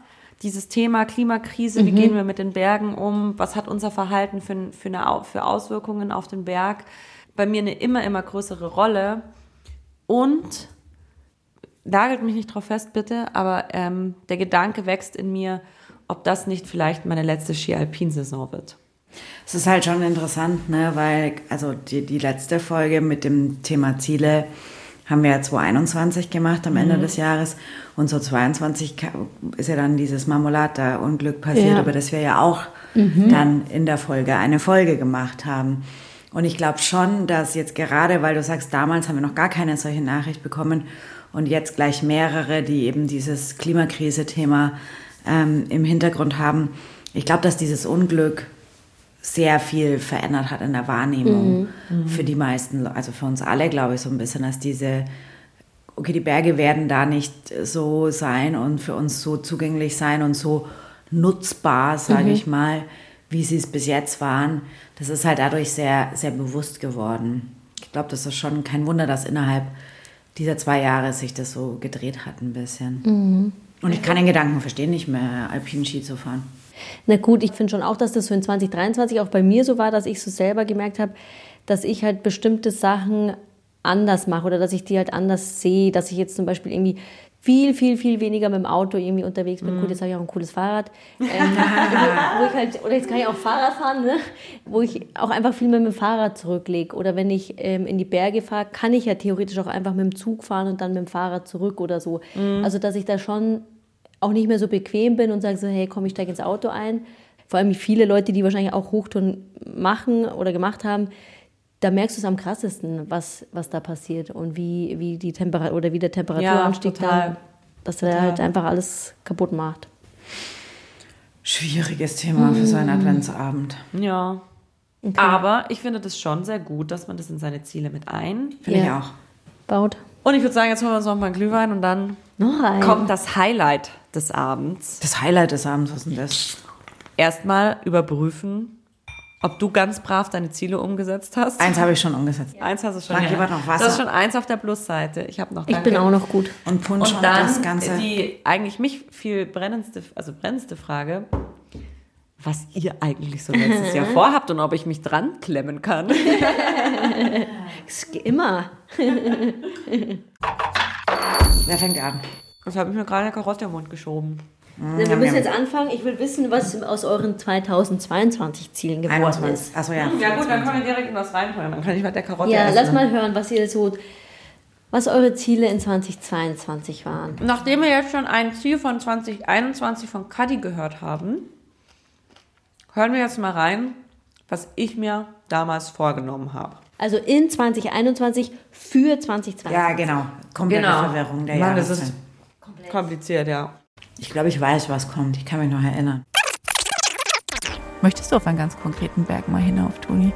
dieses Thema Klimakrise, wie Mhm. gehen wir mit den Bergen um, was hat unser Verhalten für, für, eine, für Auswirkungen auf den Berg, bei mir eine immer, immer größere Rolle. Und, nagelt mich nicht drauf fest, bitte, aber ähm, der Gedanke wächst in mir, ob das nicht vielleicht meine letzte Ski-Alpin-Saison wird. Es ist halt schon interessant, ne, weil also die, die letzte Folge mit dem Thema Ziele haben wir ja 2021 gemacht am Ende Mhm. des Jahres und so 22 ka- ist ja dann dieses Marmolata-Unglück passiert, Ja. über das wir ja auch Mhm. dann in der Folge eine Folge gemacht haben. Und ich glaube schon, dass jetzt gerade, weil du sagst, damals haben wir noch gar keine solche Nachricht bekommen und jetzt gleich mehrere, die eben dieses Klimakrise-Thema ähm, im Hintergrund haben. Ich glaube, dass dieses Unglück sehr viel verändert hat in der Wahrnehmung Mhm. Mhm. für die meisten, also für uns alle, glaube ich, so ein bisschen, dass diese, okay, die Berge werden da nicht so sein und für uns so zugänglich sein und so nutzbar, sage Mhm. ich mal, wie sie es bis jetzt waren. Das ist halt dadurch sehr, sehr bewusst geworden. Ich glaube, das ist schon kein Wunder, dass innerhalb dieser zwei Jahre sich das so gedreht hat ein bisschen. Mhm. Und ich kann den Gedanken verstehen, nicht mehr Alpin-Ski zu fahren. Na gut, ich finde schon auch, dass das so in 2023 auch bei mir so war, dass ich so selber gemerkt habe, dass ich halt bestimmte Sachen anders mache oder dass ich die halt anders sehe, dass ich jetzt zum Beispiel irgendwie viel, viel, viel weniger mit dem Auto irgendwie unterwegs bin. Mhm. Gut, jetzt habe ich auch ein cooles Fahrrad. Ähm, wo, wo ich halt, oder jetzt kann ich auch Fahrrad fahren, ne? wo ich auch einfach viel mehr mit dem Fahrrad zurücklege. Oder wenn ich ähm, in die Berge fahre, kann ich ja theoretisch auch einfach mit dem Zug fahren und dann mit dem Fahrrad zurück oder so. Mhm. Also, dass ich da schon auch nicht mehr so bequem bin und sage so, hey, komm, ich steige ins Auto ein. Vor allem viele Leute, die wahrscheinlich auch Hochtouren machen oder gemacht haben, da merkst du es am krassesten, was, was da passiert und wie, wie die Temperatur oder wie der Temperaturanstieg total. dann, dass er halt einfach alles kaputt macht. Schwieriges Thema für so einen Mhm. Adventsabend. Ja. Aber ich finde das schon sehr gut, dass man das in seine Ziele mit ein. Finde ich auch. Baut. Und ich würde sagen, jetzt holen wir uns noch mal einen Glühwein und dann kommt das Highlight des Abends. Das Highlight des Abends, was ist denn das? Erstmal überprüfen, ob du ganz brav deine Ziele umgesetzt hast. Eins habe ich schon umgesetzt. Eins hast du schon. Mag jemand noch Wasser? Das ist schon eins auf der Plusseite. Ich habe noch. Ich bin auch noch gut. Und Punsch Und und, dann das Ganze. die eigentlich mich viel brennendste, also brennendste Frage, was ihr eigentlich so letztes Jahr vorhabt und ob ich mich dran klemmen kann. Immer. Wer fängt an? Das habe ich mir gerade eine Karotte im Mund geschoben. Wir müssen jetzt anfangen. Ich will wissen, was aus euren 2022 Zielen geworden 21. ist. Achso, ja. Ja gut, dann können wir direkt in was reinholen. Dann kann ich mit der Karotte Ja, essen. lass mal hören, was ihr so, was eure Ziele in 2022 waren. Nachdem wir jetzt schon ein Ziel von 2021 von Cuddy gehört haben, hören wir jetzt mal rein, was ich mir damals vorgenommen habe. Also in 2021 für 2022. Ja, genau. Komplette Genau. Verwirrung der Mann, das ist kompliziert, ja. Ich glaube, ich weiß, was kommt. Ich kann mich noch erinnern. Möchtest du auf einen ganz konkreten Berg mal hinauf, Toni?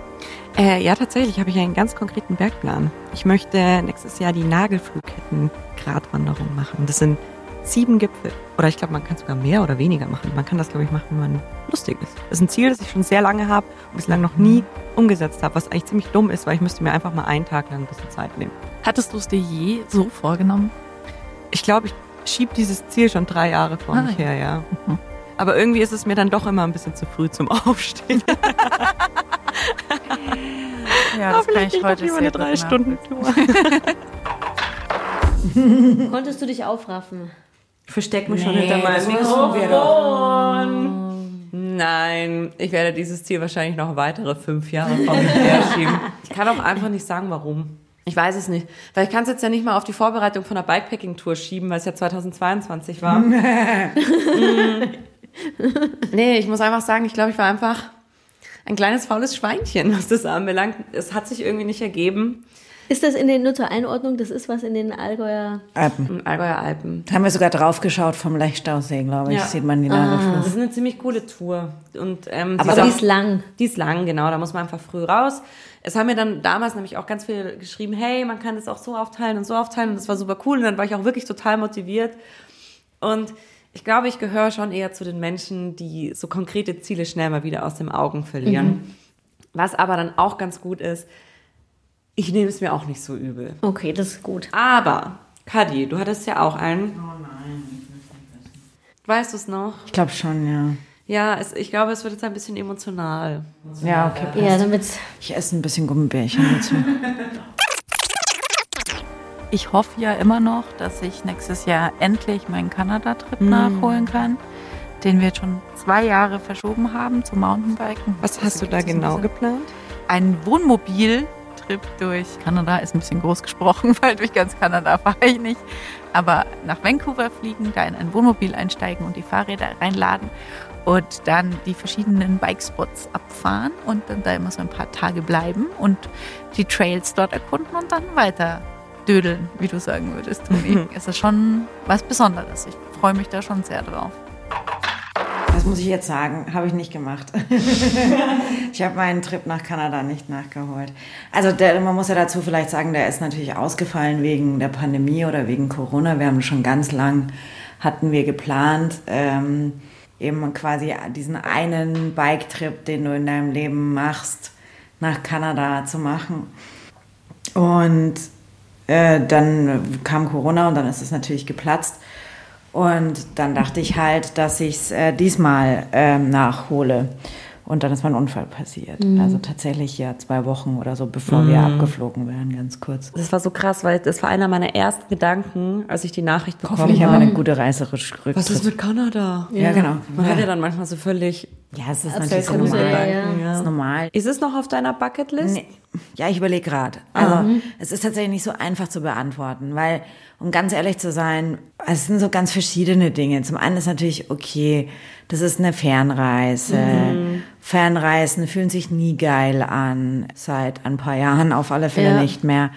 Äh, ja, tatsächlich habe ich einen ganz konkreten Bergplan. Ich möchte nächstes Jahr die Nagelflugketten-Gratwanderung machen. Das sind sieben Gipfel. Oder ich glaube, man kann sogar mehr oder weniger machen. Man kann das, glaube ich, machen, wenn man lustig ist. Das ist ein Ziel, das ich schon sehr lange habe und bislang noch nie umgesetzt habe, was eigentlich ziemlich dumm ist, weil ich müsste mir einfach mal einen Tag lang ein bisschen Zeit nehmen. Hattest du es dir je so vorgenommen? Ich glaube, ich schiebe dieses Ziel schon drei Jahre vor Ah, mich ja. her, ja. Aber irgendwie ist es mir dann doch immer ein bisschen zu früh zum Aufstehen. Ja, das kann ich heute sehr eine drei Stunden Konntest du dich aufraffen? Ich versteck mich schon Nee, hinter meinem. Mikrofon. Nein, ich werde dieses Ziel wahrscheinlich noch weitere fünf Jahre vor mir herschieben. Ich kann auch einfach nicht sagen, warum. Ich weiß es nicht. Weil ich kann es jetzt ja nicht mal auf die Vorbereitung von der Bikepacking-Tour schieben, weil es ja 2022 war. Mm. nee, ich muss einfach sagen, ich glaube, ich war einfach ein kleines faules Schweinchen, was das anbelangt. Es hat sich irgendwie nicht ergeben. Ist das in den, nur zur Einordnung, das ist was in den Allgäuer... Alpen. Allgäuer Alpen. Da haben wir sogar drauf geschaut vom Lechstausee, glaube ich. Ja. Sieht man die Ah. Das ist eine ziemlich coole Tour. Und, ähm, Aber Aber ist die ist lang. Die ist lang, genau. Da muss man einfach früh raus. Es haben mir dann damals nämlich auch ganz viel geschrieben, hey, man kann das auch so aufteilen und so aufteilen. Und das war super cool. Und dann war ich auch wirklich total motiviert. Und ich glaube, ich gehöre schon eher zu den Menschen, die so konkrete Ziele schnell mal wieder aus den Augen verlieren. Was aber dann auch ganz gut ist, ich nehme es mir auch nicht so übel. Okay, das ist gut. Aber, Kadi, du hattest ja auch einen. Oh nein. Weißt du es noch? Ich glaube schon, ja. Ja, es, ich glaube, es wird jetzt ein bisschen emotional. Ja, okay. Ja, damit's... Ich esse ein bisschen Gummibärchen dazu. Ich hoffe ja immer noch, dass ich nächstes Jahr endlich meinen Kanada-Trip nachholen kann, den wir jetzt schon zwei Jahre verschoben haben zum Mountainbiken. Was hast du da genau geplant? Ein Wohnmobil-Trip durch Kanada ist ein bisschen groß gesprochen, weil durch ganz Kanada fahre ich nicht. Aber nach Vancouver fliegen, da in ein Wohnmobil einsteigen und die Fahrräder reinladen und dann die verschiedenen Bikespots abfahren und dann da immer so ein paar Tage bleiben und die Trails dort erkunden und dann weiter dödeln, wie du sagen würdest, Toni. es ist schon was Besonderes. Ich freue mich da schon sehr drauf. Das muss ich jetzt sagen, habe ich nicht gemacht. ich habe meinen Trip nach Kanada nicht nachgeholt. Also der, man muss ja dazu vielleicht sagen, der ist natürlich ausgefallen wegen der Pandemie oder wegen Corona. Wir haben schon ganz lang, hatten wir geplant, ähm, eben quasi diesen einen Bike-Trip, den du in deinem Leben machst, nach Kanada zu machen. Und äh, dann kam Corona und dann ist es natürlich geplatzt. Und dann dachte ich halt, dass ich es äh, diesmal ähm, nachhole. Und dann ist mein Unfall passiert. Also tatsächlich ja zwei Wochen oder so, bevor wir abgeflogen wären, ganz kurz. Das war so krass, weil das war einer meiner ersten Gedanken, als ich die Nachricht bekommen Hoffentlich haben habe. wir eine gute Reiserücktritt. Was ist mit Kanada? Ja, genau. Man ja. hat ja dann manchmal so völlig. ja, es ist natürlich ja normal. ja. Das ist normal. Ist es noch auf deiner Bucketlist? Nee. Ja, ich überlege gerade. Also, es ist tatsächlich nicht so einfach zu beantworten, weil, um ganz ehrlich zu sein, es sind so ganz verschiedene Dinge. Zum einen ist natürlich, okay, das ist eine Fernreise. Fernreisen fühlen sich nie geil an, seit ein paar Jahren auf alle Fälle Ja. nicht mehr.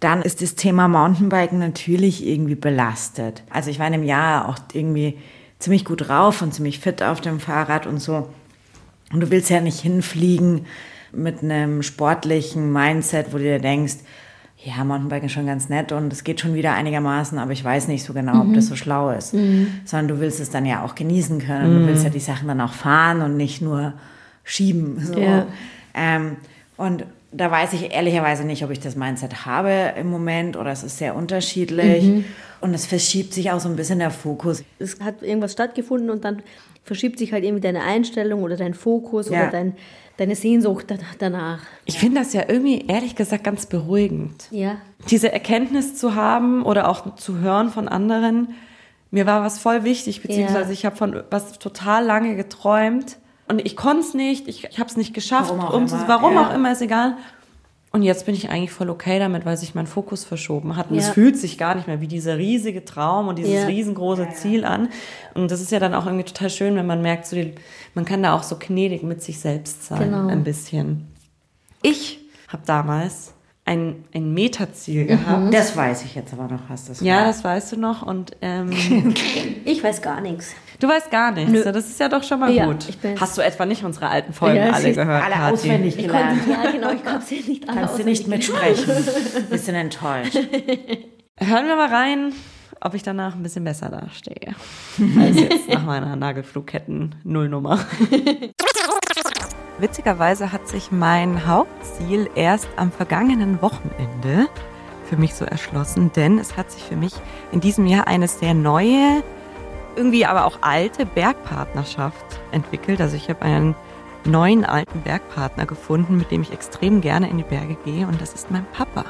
Dann ist das Thema Mountainbiken natürlich irgendwie belastet. Also ich war in einem Jahr auch irgendwie ziemlich gut drauf und ziemlich fit auf dem Fahrrad und so. Und du willst ja nicht hinfliegen mit einem sportlichen Mindset, wo du dir denkst, ja, Mountainbiken ist schon ganz nett und es geht schon wieder einigermaßen, aber ich weiß nicht so genau, ob das so schlau ist. Sondern du willst es dann ja auch genießen können. Du willst ja die Sachen dann auch fahren und nicht nur schieben. So. Ja. Ähm, und da weiß ich ehrlicherweise nicht, ob ich das Mindset habe im Moment oder es ist sehr unterschiedlich. Mhm. Und es verschiebt sich auch so ein bisschen der Fokus. Es hat irgendwas stattgefunden und dann verschiebt sich halt irgendwie deine Einstellung oder dein Fokus Ja. oder dein, deine Sehnsucht da- danach. Ich finde das ja irgendwie, ehrlich gesagt, ganz beruhigend. Ja. Diese Erkenntnis zu haben oder auch zu hören von anderen. Mir war was voll wichtig, beziehungsweise Ja. ich habe von was total lange geträumt und ich konnte es nicht, ich, ich habe es nicht geschafft. Warum auch um's- immer, warum ja. auch immer, ist egal. Und jetzt bin ich eigentlich voll okay damit, weil sich mein Fokus verschoben hat. Und es Ja. fühlt sich gar nicht mehr wie dieser riesige Traum und dieses Ja. riesengroße Ziel an. Und das ist ja dann auch irgendwie total schön, wenn man merkt, so die, man kann da auch so gnädig mit sich selbst sein, Genau. ein bisschen. Ich habe damals ein, ein Metaziel gehabt. Das weiß ich jetzt aber noch, was das Ja, war. das weißt du noch. Und ähm, Ich weiß gar nichts. du weißt gar nichts. Nö. Ja, Das ist ja doch schon mal Ja, gut. Hast du etwa nicht unsere alten Folgen Ja, alle gehört? Alle Kathi? auswendig Ich gelernt. konnte, ja genau, ich konnte sie nicht alle Kannst du nicht mitsprechen. Bisschen enttäuscht. Hören wir mal rein, ob ich danach ein bisschen besser dastehe. Als jetzt nach meiner Nagelflugketten-Nullnummer. Witzigerweise hat sich mein Hauptziel erst am vergangenen Wochenende für mich so erschlossen, denn es hat sich für mich in diesem Jahr eine sehr neue, irgendwie aber auch alte Bergpartnerschaft entwickelt. Also ich habe einen neuen alten Bergpartner gefunden, mit dem ich extrem gerne in die Berge gehe und das ist mein Papa.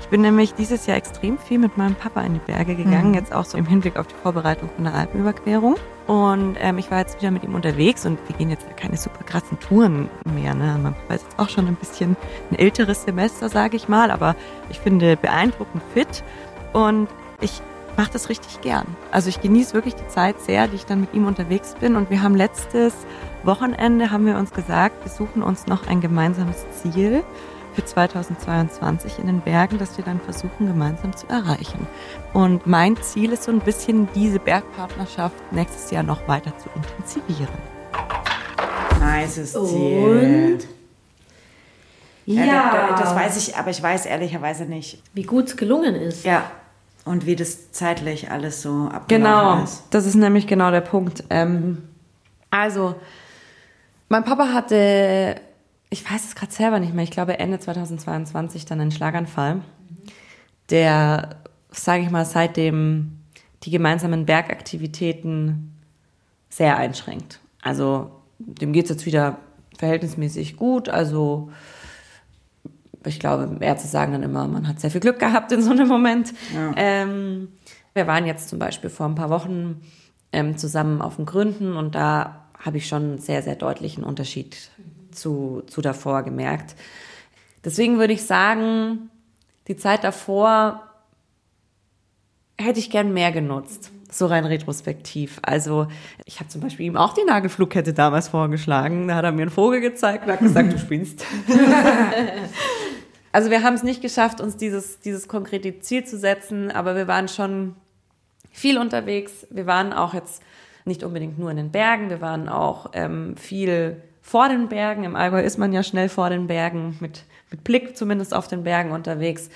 Ich bin nämlich dieses Jahr extrem viel mit meinem Papa in die Berge gegangen, jetzt auch so im Hinblick auf die Vorbereitung von der Alpenüberquerung. Und ähm, ich war jetzt wieder mit ihm unterwegs und wir gehen jetzt keine super krassen Touren mehr. Ne? Mein Papa ist jetzt auch schon ein bisschen ein älteres Semester, sage ich mal, aber ich finde beeindruckend fit und ich mache das richtig gern. Also ich genieße wirklich die Zeit sehr, die ich dann mit ihm unterwegs bin. Und wir haben letztes Wochenende haben wir uns gesagt, wir suchen uns noch ein gemeinsames Ziel für 2022 in den Bergen, das wir dann versuchen gemeinsam zu erreichen. Und mein Ziel ist so ein bisschen diese Bergpartnerschaft nächstes Jahr noch weiter zu intensivieren. Nices Ziel. Und Ja, da- da- das weiß ich, aber ich weiß ehrlicherweise nicht. wie gut es gelungen ist. Ja. Und wie das zeitlich alles so abgelaufen Genau, ist. das ist nämlich genau der Punkt. Ähm, also, mein Papa hatte, ich weiß es gerade selber nicht mehr, ich glaube Ende 2022 dann einen Schlaganfall, der, sage ich mal, seitdem die gemeinsamen Bergaktivitäten sehr einschränkt. Also, dem geht es jetzt wieder verhältnismäßig gut, also ich glaube, Ärzte sagen dann immer, man hat sehr viel Glück gehabt in so einem Moment. Ähm, wir waren jetzt zum Beispiel vor ein paar Wochen ähm, zusammen auf den Gründen und da habe ich schon einen sehr, sehr deutlichen Unterschied zu, zu davor gemerkt. Deswegen würde ich sagen, die Zeit davor hätte ich gern mehr genutzt. So rein retrospektiv. Also ich habe zum Beispiel ihm auch die Nagelflugkette damals vorgeschlagen. Da hat er mir einen Vogel gezeigt und hat gesagt, du spinnst. also wir haben es nicht geschafft, uns dieses, dieses konkrete Ziel zu setzen, aber wir waren schon viel unterwegs. Wir waren auch jetzt nicht unbedingt nur in den Bergen, wir waren auch ähm, viel vor den Bergen. Im Allgäu ist man ja schnell vor den Bergen, mit, mit Blick zumindest auf den Bergen unterwegs.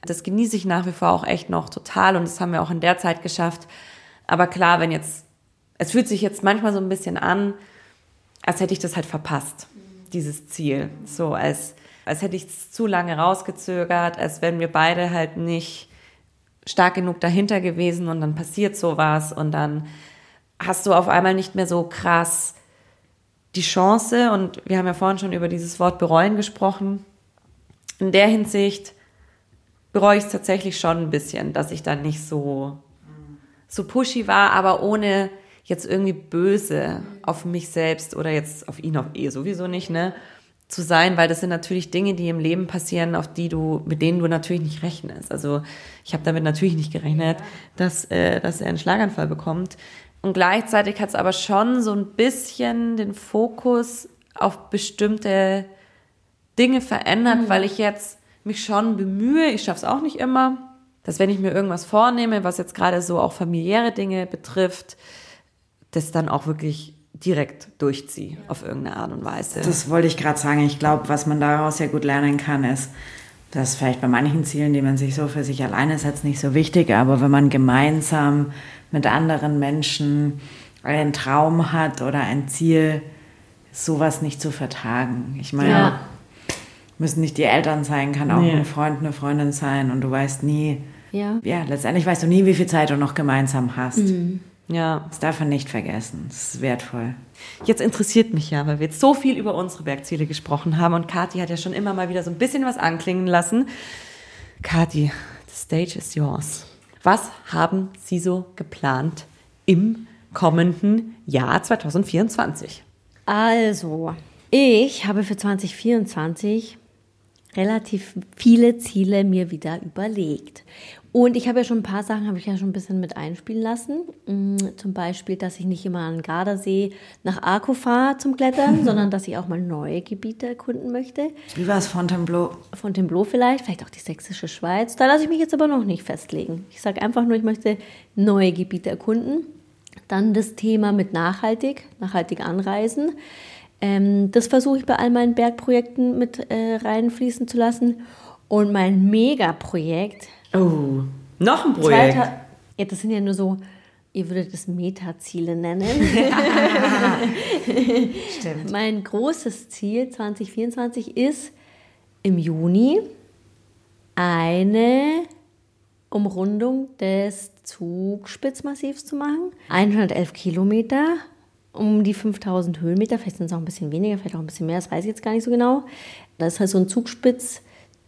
Das genieße ich nach wie vor auch echt noch total und das haben wir auch in der Zeit geschafft. Aber klar, wenn jetzt, es fühlt sich jetzt manchmal so ein bisschen an, als hätte ich das halt verpasst, dieses Ziel. So, als, als hätte ich es zu lange rausgezögert, als wären wir beide halt nicht stark genug dahinter gewesen und dann passiert sowas und dann hast du auf einmal nicht mehr so krass die Chance und wir haben ja vorhin schon über dieses Wort bereuen gesprochen. In der Hinsicht bereue ich es tatsächlich schon ein bisschen, dass ich dann nicht so, so pushy war, aber ohne jetzt irgendwie böse auf mich selbst oder jetzt auf ihn auch eh sowieso nicht, ne, zu sein, weil das sind natürlich Dinge, die im Leben passieren, auf die du, mit denen du natürlich nicht rechnest. Also ich habe damit natürlich nicht gerechnet, dass, äh, dass er einen Schlaganfall bekommt. Und gleichzeitig hat es aber schon so ein bisschen den Fokus auf bestimmte Dinge verändert, weil ich jetzt mich schon bemühe, ich schaffe es auch nicht immer, dass wenn ich mir irgendwas vornehme, was jetzt gerade so auch familiäre Dinge betrifft, das dann auch wirklich direkt durchziehe auf irgendeine Art und Weise. Das wollte ich gerade sagen. Ich glaube, was man daraus sehr gut lernen kann, ist, dass vielleicht bei manchen Zielen, die man sich so für sich alleine setzt, nicht so wichtig, aber wenn man gemeinsam mit anderen Menschen einen Traum hat oder ein Ziel, sowas nicht zu vertragen. Ich meine, Ja. müssen nicht die Eltern sein, kann auch Nee. ein Freund, eine Freundin sein und du weißt nie, Ja. ja, letztendlich weißt du nie, wie viel Zeit du noch gemeinsam hast. Mhm. Ja. Das darf man nicht vergessen. Das ist wertvoll. Jetzt interessiert mich ja, weil wir jetzt so viel über unsere Bergziele gesprochen haben und Kathi hat ja schon immer mal wieder so ein bisschen was anklingen lassen. Kathi, the stage is yours. Was haben Sie so geplant im kommenden Jahr 2024? Also, ich habe für 2024 relativ viele Ziele mir wieder überlegt. Und ich habe ja schon ein paar Sachen, habe ich ja schon ein bisschen mit einspielen lassen. Mm, Zum Beispiel, dass ich nicht immer an Gardasee nach Arco fahre zum Klettern, sondern dass ich auch mal neue Gebiete erkunden möchte. Wie war es Fontainebleau? Fontainebleau vielleicht, vielleicht auch die sächsische Schweiz. Da lasse ich mich jetzt aber noch nicht festlegen. Ich sage einfach nur, ich möchte neue Gebiete erkunden. Dann das Thema mit nachhaltig, nachhaltig anreisen. Ähm, das versuche ich bei all meinen Bergprojekten mit äh, reinfließen zu lassen. Und mein Megaprojekt. Oh, noch ein Projekt. Zweiter, ja, das sind ja nur so, ihr würdet es Metaziele nennen. Stimmt. Mein großes Ziel 2024 ist im Juni eine Umrundung des Zugspitzmassivs zu machen. 111 Kilometer, um die 5000 Höhenmeter, vielleicht sind es auch ein bisschen weniger, vielleicht auch ein bisschen mehr, das weiß ich jetzt gar nicht so genau. Das ist halt so ein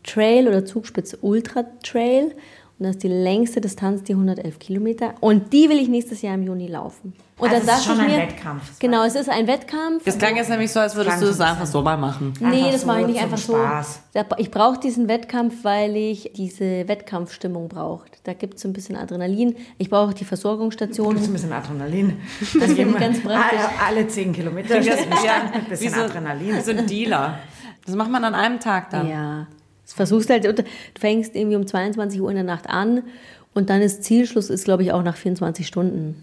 Zugspitz-Trail oder Zugspitz-Ultra-Trail. Und das ist die längste Distanz, die 111 Kilometer. Und die will ich nächstes Jahr im Juni laufen. Und Also da es ist schon ich ein mir, Wettkampf. Genau, es ist ein Wettkampf. Das klang jetzt nämlich so, als würdest du das so ein einfach so mal machen. Nee, Einfach das mache ich so nicht einfach Spaß. so. Ich brauche diesen Wettkampf, weil ich diese Wettkampfstimmung brauche. Da gibt es so ein bisschen Adrenalin. Ich brauche die Versorgungsstation. Gibt's ein bisschen Adrenalin. Das finde ich ganz praktisch. Alle, alle zehn Kilometer ist ein bisschen wie so, Adrenalin. Wie so ein Dealer. Das macht man an einem Tag dann. Ja. Das versuchst halt, du fängst irgendwie um 22 Uhr in der Nacht an und dann ist Zielschluss, ist glaube ich auch nach 24 Stunden.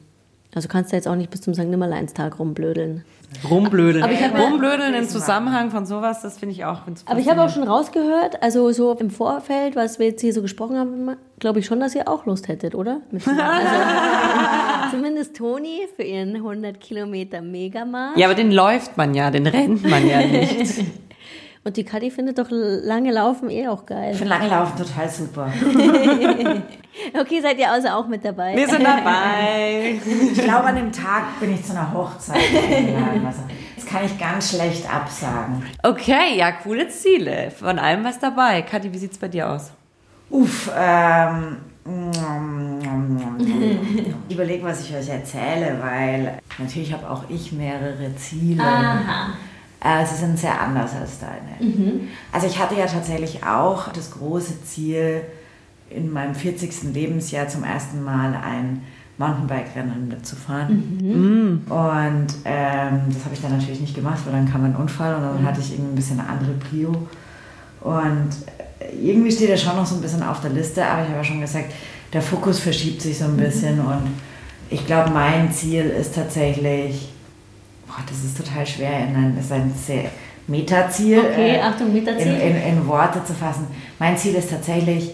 Also kannst du jetzt auch nicht bis zum St. Nimmerleinstag rumblödeln. Rumblödeln. Aber ich Rumblödeln im Zusammenhang von sowas, das finde ich auch. find's Aber ich habe auch schon rausgehört, also so im Vorfeld, was wir jetzt hier so gesprochen haben, glaube ich schon, dass ihr auch Lust hättet, oder? Also, zumindest Toni für ihren 100 Kilometer Megamarsch. Ja, aber den läuft man ja, den rennt man ja nicht. Und die Kathi findet doch lange Laufen eh auch geil. Ich finde lange Laufen total super. Okay, seid ihr also auch mit dabei? Wir sind dabei. Ich glaube, an dem Tag bin ich zu einer Hochzeit eingeladen. Also, das kann ich ganz schlecht absagen. Okay, ja, coole Ziele. Von allem was dabei. Kathi, wie sieht's bei dir aus? Uff, ähm. Ich überlege, was ich euch erzähle, weil natürlich habe auch ich mehrere Ziele. Äh, sie sind sehr anders als deine. Also ich hatte ja tatsächlich auch das große Ziel, in meinem 40. Lebensjahr zum ersten Mal ein Mountainbike-Rennen mitzufahren. Und ähm, das habe ich dann natürlich nicht gemacht, weil dann kam ein Unfall und dann hatte ich irgendwie ein bisschen eine andere Prio. Und irgendwie steht er schon noch so ein bisschen auf der Liste, aber ich habe ja schon gesagt, der Fokus verschiebt sich so ein bisschen und ich glaube, mein Ziel ist tatsächlich, boah, das ist total schwer, in ein, ist ein sehr Metaziel Okay, äh, Achtung, Metaziel. in, in, in Worte zu fassen. Mein Ziel ist tatsächlich,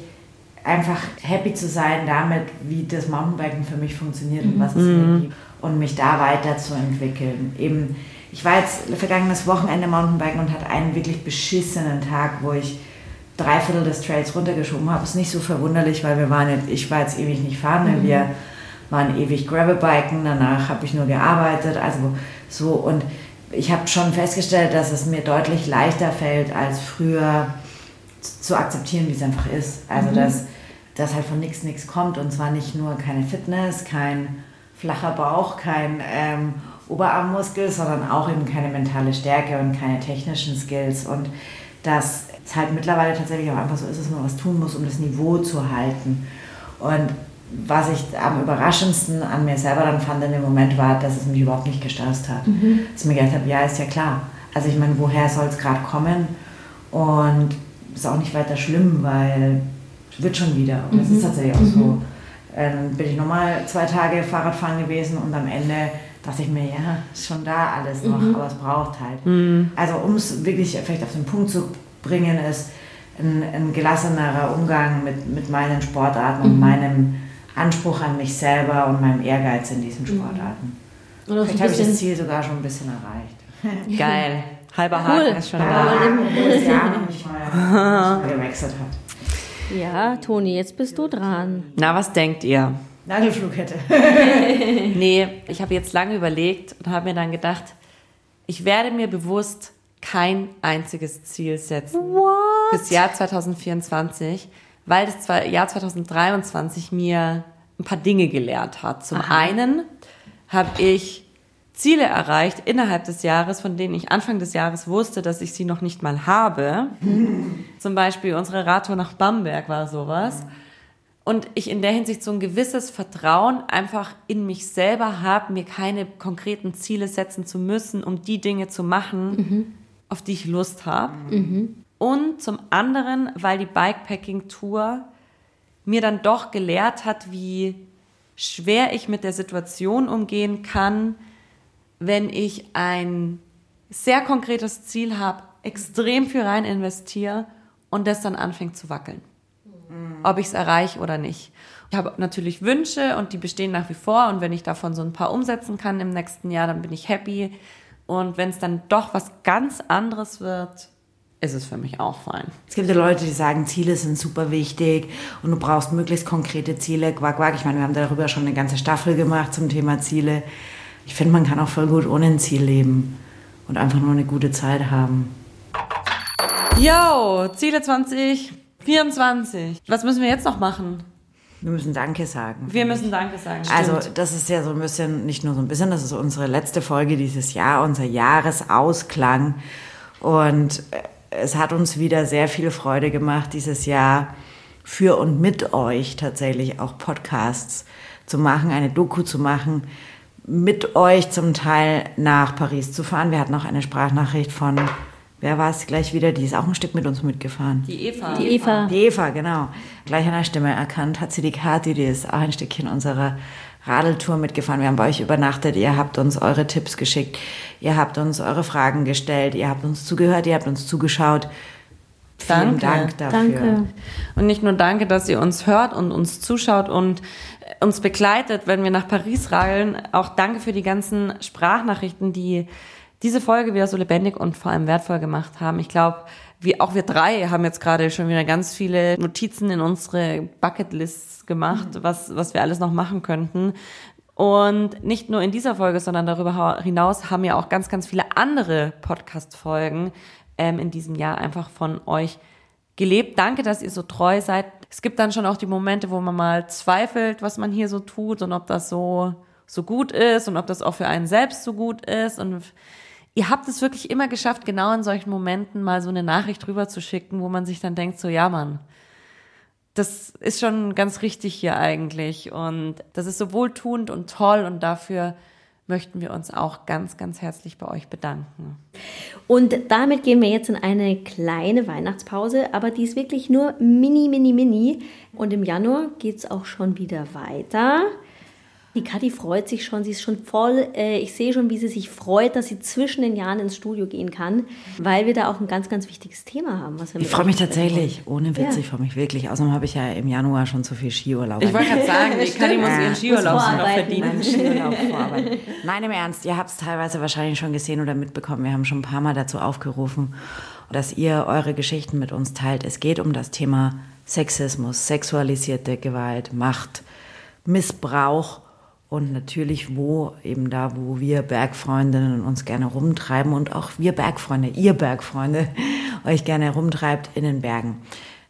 einfach happy zu sein damit, wie das Mountainbiken für mich funktioniert und was es mir gibt und mich da weiterzuentwickeln. Eben, ich war jetzt vergangenes Wochenende Mountainbiken und hatte einen wirklich beschissenen Tag, wo ich drei Viertel des Trails runtergeschoben habe. Ist nicht so verwunderlich, weil wir waren, jetzt- ich war jetzt ewig nicht fahren, weil wir waren ewig Gravelbiken, danach habe ich nur gearbeitet, also so und ich habe schon festgestellt, dass es mir deutlich leichter fällt als früher zu- akzeptieren, wie es einfach ist. Also dass, dass halt von nichts nichts kommt und zwar nicht nur keine Fitness, kein flacher Bauch, kein ähm, Oberarmmuskel, sondern auch eben keine mentale Stärke und keine technischen Skills und dass es halt mittlerweile tatsächlich auch einfach so ist, dass man was tun muss, um das Niveau zu halten. Und was ich am überraschendsten an mir selber dann fand in dem Moment war, dass es mich überhaupt nicht gestresst hat. Dass ich mir gedacht habe, ja, ist ja klar. Also ich meine, woher soll es gerade kommen? Und ist auch nicht weiter schlimm, weil es wird schon wieder. Und das ist tatsächlich auch so. Ähm, bin ich nochmal zwei Tage Fahrradfahren gewesen und am Ende dachte ich mir, ja, ist schon da alles noch, aber es braucht halt. Also um es wirklich vielleicht auf den Punkt zu bringen, ist ein, ein gelassenerer Umgang mit, mit meinen Sportarten und meinem Anspruch an mich selber und meinem Ehrgeiz in diesen Sportarten. Oder so Vielleicht habe ich das. Ziel sogar schon ein bisschen erreicht. Geil. Halber Haken Cool. ist schon Ja, da. Obwohl noch nicht mal gewechselt hat. Ja, Toni, jetzt bist du dran. Na, was denkt ihr? Nagelflughette. Nee, ich habe jetzt lange überlegt und habe mir dann gedacht, ich werde mir bewusst kein einziges Ziel setzen fürs Jahr 2024, weil das Jahr 2023 mir ein paar Dinge gelehrt hat. Zum einen habe ich Ziele erreicht innerhalb des Jahres, von denen ich Anfang des Jahres wusste, dass ich sie noch nicht mal habe. Zum Beispiel unsere Radtour nach Bamberg war sowas. Und ich in der Hinsicht so ein gewisses Vertrauen einfach in mich selber habe, mir keine konkreten Ziele setzen zu müssen, um die Dinge zu machen, auf die ich Lust habe. Und zum anderen, weil die Bikepacking-Tour mir dann doch gelehrt hat, wie schwer ich mit der Situation umgehen kann, wenn ich ein sehr konkretes Ziel habe, extrem viel rein investiere und das dann anfängt zu wackeln. Ob ich es erreiche oder nicht. Ich habe natürlich Wünsche und die bestehen nach wie vor und wenn ich davon so ein paar umsetzen kann im nächsten Jahr, dann bin ich happy. Und wenn es dann doch was ganz anderes wird, ist es für mich auch fein. Es gibt ja Leute, die sagen, Ziele sind super wichtig und du brauchst möglichst konkrete Ziele. Quack, quack. Ich meine, wir haben darüber schon eine ganze Staffel gemacht zum Thema Ziele. Ich finde, man kann auch voll gut ohne ein Ziel leben und einfach nur eine gute Zeit haben. Yo, Ziele 2024. Was müssen wir jetzt noch machen? Wir müssen Danke sagen. Wir müssen Danke sagen. Also stimmt. das ist ja so ein bisschen, nicht nur so ein bisschen, das ist unsere letzte Folge dieses Jahr, unser Jahresausklang. Und äh, es hat uns wieder sehr viel Freude gemacht, dieses Jahr für und mit euch tatsächlich auch Podcasts zu machen, eine Doku zu machen, mit euch zum Teil nach Paris zu fahren. Wir hatten auch eine Sprachnachricht von, wer war es gleich wieder, die ist auch ein Stück mit uns mitgefahren. die Eva. Die Eva. Die Eva, genau. Gleich an der Stimme erkannt hat sie die Kathi, die ist auch ein Stückchen unserer Radeltour mitgefahren. Wir haben bei euch übernachtet, ihr habt uns eure Tipps geschickt, ihr habt uns eure Fragen gestellt, ihr habt uns zugehört, ihr habt uns zugeschaut. Vielen Danke. Dank dafür. Danke. Und nicht nur danke, dass ihr uns hört und uns zuschaut und äh, uns begleitet, wenn wir nach Paris radeln. Auch danke für die ganzen Sprachnachrichten, die diese Folge wieder so lebendig und vor allem wertvoll gemacht haben. Ich glaube, wir, auch wir drei haben jetzt gerade schon wieder ganz viele Notizen in unsere Bucketlists gemacht, was, was wir alles noch machen könnten. Und nicht nur in dieser Folge, sondern darüber hinaus haben ja auch ganz, ganz viele andere Podcast-Folgen ähm, in diesem Jahr einfach von euch gelebt. Danke, dass ihr so treu seid. Es gibt dann schon auch die Momente, wo man mal zweifelt, was man hier so tut und ob das so, so gut ist und ob das auch für einen selbst so gut ist. Und ihr habt es wirklich immer geschafft, genau in solchen Momenten mal so eine Nachricht rüber zu schicken, wo man sich dann denkt, so, ja, Mann, das ist schon ganz richtig hier eigentlich. Und das ist so wohltuend und toll und dafür möchten wir uns auch ganz, ganz herzlich bei euch bedanken. Und damit gehen wir jetzt in eine kleine Weihnachtspause, aber die ist wirklich nur mini, mini, mini. Und im Januar geht es auch schon wieder weiter. Die Kathi freut sich schon, sie ist schon voll. Äh, ich sehe schon, wie sie sich freut, dass sie zwischen den Jahren ins Studio gehen kann, weil wir da auch ein ganz, ganz wichtiges Thema haben. Was wir Ich freue mich tatsächlich, ohne Witz, Ja. ich freue mich wirklich. Außerdem habe ich ja im Januar schon zu viel Skiurlaub. Ich wollte gerade sagen, die Kathi muss ihren Skiurlaub noch verdienen. Nein, Skiurlaub. Nein, im Ernst, ihr habt es teilweise wahrscheinlich schon gesehen oder mitbekommen. Wir haben schon ein paar Mal dazu aufgerufen, dass ihr eure Geschichten mit uns teilt. Es geht um das Thema Sexismus, sexualisierte Gewalt, Macht, Missbrauch und natürlich wo, eben da, wo wir Bergfreundinnen uns gerne rumtreiben und auch wir Bergfreunde, ihr Bergfreunde, euch gerne rumtreibt in den Bergen.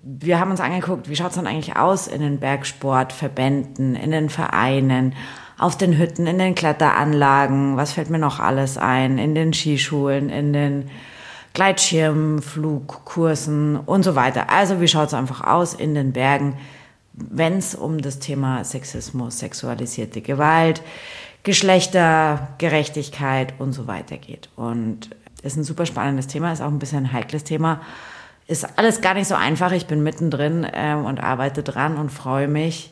Wir haben uns angeguckt, wie schaut es dann eigentlich aus in den Bergsportverbänden, in den Vereinen, auf den Hütten, in den Kletteranlagen, was fällt mir noch alles ein, in den Skischulen, in den Gleitschirmflugkursen und so weiter. Also wie schaut es einfach aus in den Bergen, wenn es um das Thema Sexismus, sexualisierte Gewalt, Geschlechtergerechtigkeit und so weiter geht. Und ist ein super spannendes Thema, ist auch ein bisschen ein heikles Thema. Ist alles gar nicht so einfach. Ich bin mittendrin ähm, und arbeite dran und freue mich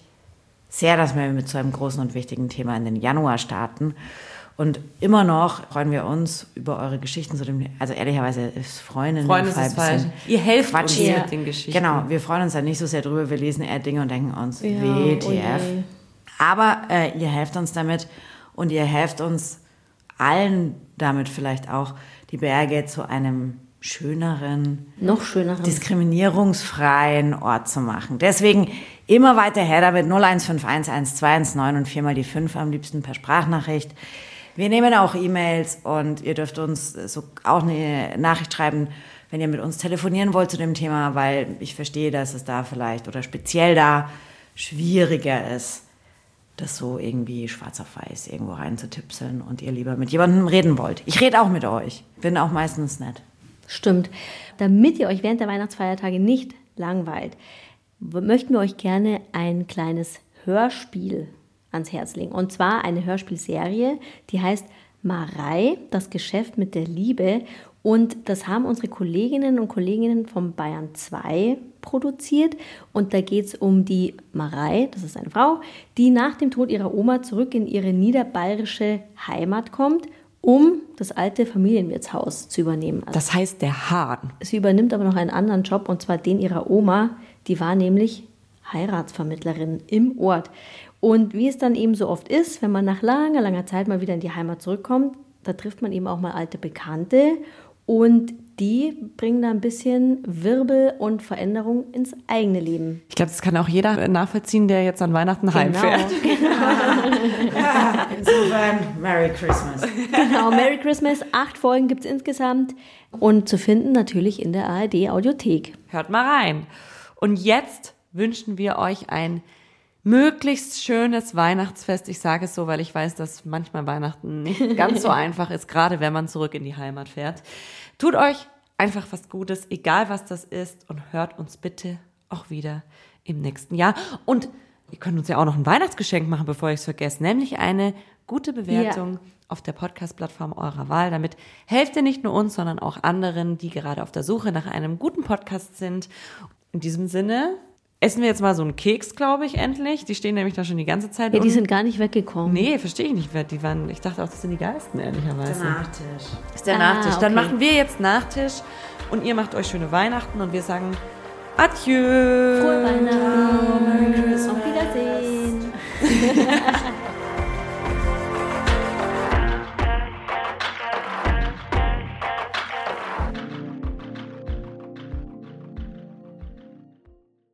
sehr, dass wir mit so einem großen und wichtigen Thema in den Januar starten. Und immer noch freuen wir uns über eure Geschichten zu dem, also ehrlicherweise ist Freunde in Freuen dem ist falsch. Ihr helft uns quatschig. mit den Geschichten. Genau, wir freuen uns da nicht so sehr drüber. Wir lesen eher Dinge und denken uns, Ja, WTF. oh je. Aber äh, ihr helft uns damit und ihr helft uns allen damit vielleicht auch die Berge zu einem schöneren, noch schöneren, diskriminierungsfreien Ort zu machen. Deswegen immer weiter her damit 0151129 und viermal die 5 am liebsten per Sprachnachricht. Wir nehmen auch E-Mails und ihr dürft uns so auch eine Nachricht schreiben, wenn ihr mit uns telefonieren wollt zu dem Thema, weil ich verstehe, dass es da vielleicht oder speziell da schwieriger ist, das so irgendwie schwarz auf weiß irgendwo reinzutipseln und ihr lieber mit jemandem reden wollt. Ich rede auch mit euch, bin auch meistens nett. Stimmt. Damit ihr euch während der Weihnachtsfeiertage nicht langweilt, möchten wir euch gerne ein kleines Hörspiel ans Herz legen. Und zwar eine Hörspielserie, die heißt Marei, das Geschäft mit der Liebe. Und das haben unsere Kolleginnen und Kollegen vom Bayern 2 produziert. Und da geht es um die Marei, das ist eine Frau, die nach dem Tod ihrer Oma zurück in ihre niederbayerische Heimat kommt um das alte Familienwirtshaus zu übernehmen. Also das heißt der Hahn. Sie übernimmt aber noch einen anderen Job und zwar den ihrer Oma. Die war nämlich Heiratsvermittlerin im Ort. Und wie es dann eben so oft ist, wenn man nach langer, langer Zeit mal wieder in die Heimat zurückkommt, da trifft man eben auch mal alte Bekannte und die bringen da ein bisschen Wirbel und Veränderung ins eigene Leben. Ich glaube, das kann auch jeder nachvollziehen, der jetzt an Weihnachten genau, heimfährt. Ja, insofern Merry Christmas. Genau, Merry Christmas. Acht Folgen gibt es insgesamt und zu finden natürlich in der ARD Audiothek. Hört mal rein. Und jetzt wünschen wir euch ein möglichst schönes Weihnachtsfest. Ich sage es so, weil ich weiß, dass manchmal Weihnachten nicht ganz so einfach ist, gerade wenn man zurück in die Heimat fährt. Tut euch einfach was Gutes, egal was das ist, und hört uns bitte auch wieder im nächsten Jahr. Und ihr könnt uns ja auch noch ein Weihnachtsgeschenk machen, bevor ich es vergesse, nämlich eine gute Bewertung ja. auf der Podcast-Plattform eurer Wahl. Damit helft ihr nicht nur uns, sondern auch anderen, die gerade auf der Suche nach einem guten Podcast sind. In diesem Sinne essen wir jetzt mal so einen Keks, glaube ich, endlich. Die stehen nämlich da schon die ganze Zeit. Ja, die sind gar nicht weggekommen. Nee, verstehe ich nicht. Die waren, ich dachte auch, das sind die geilsten, ehrlicherweise. Der Nachtisch. Das ist der ah, Nachtisch. Dann okay. machen wir jetzt Nachtisch und ihr macht euch schöne Weihnachten und wir sagen Adieu. Frohe Weihnachten. Merry Christmas. Auf Wiedersehen.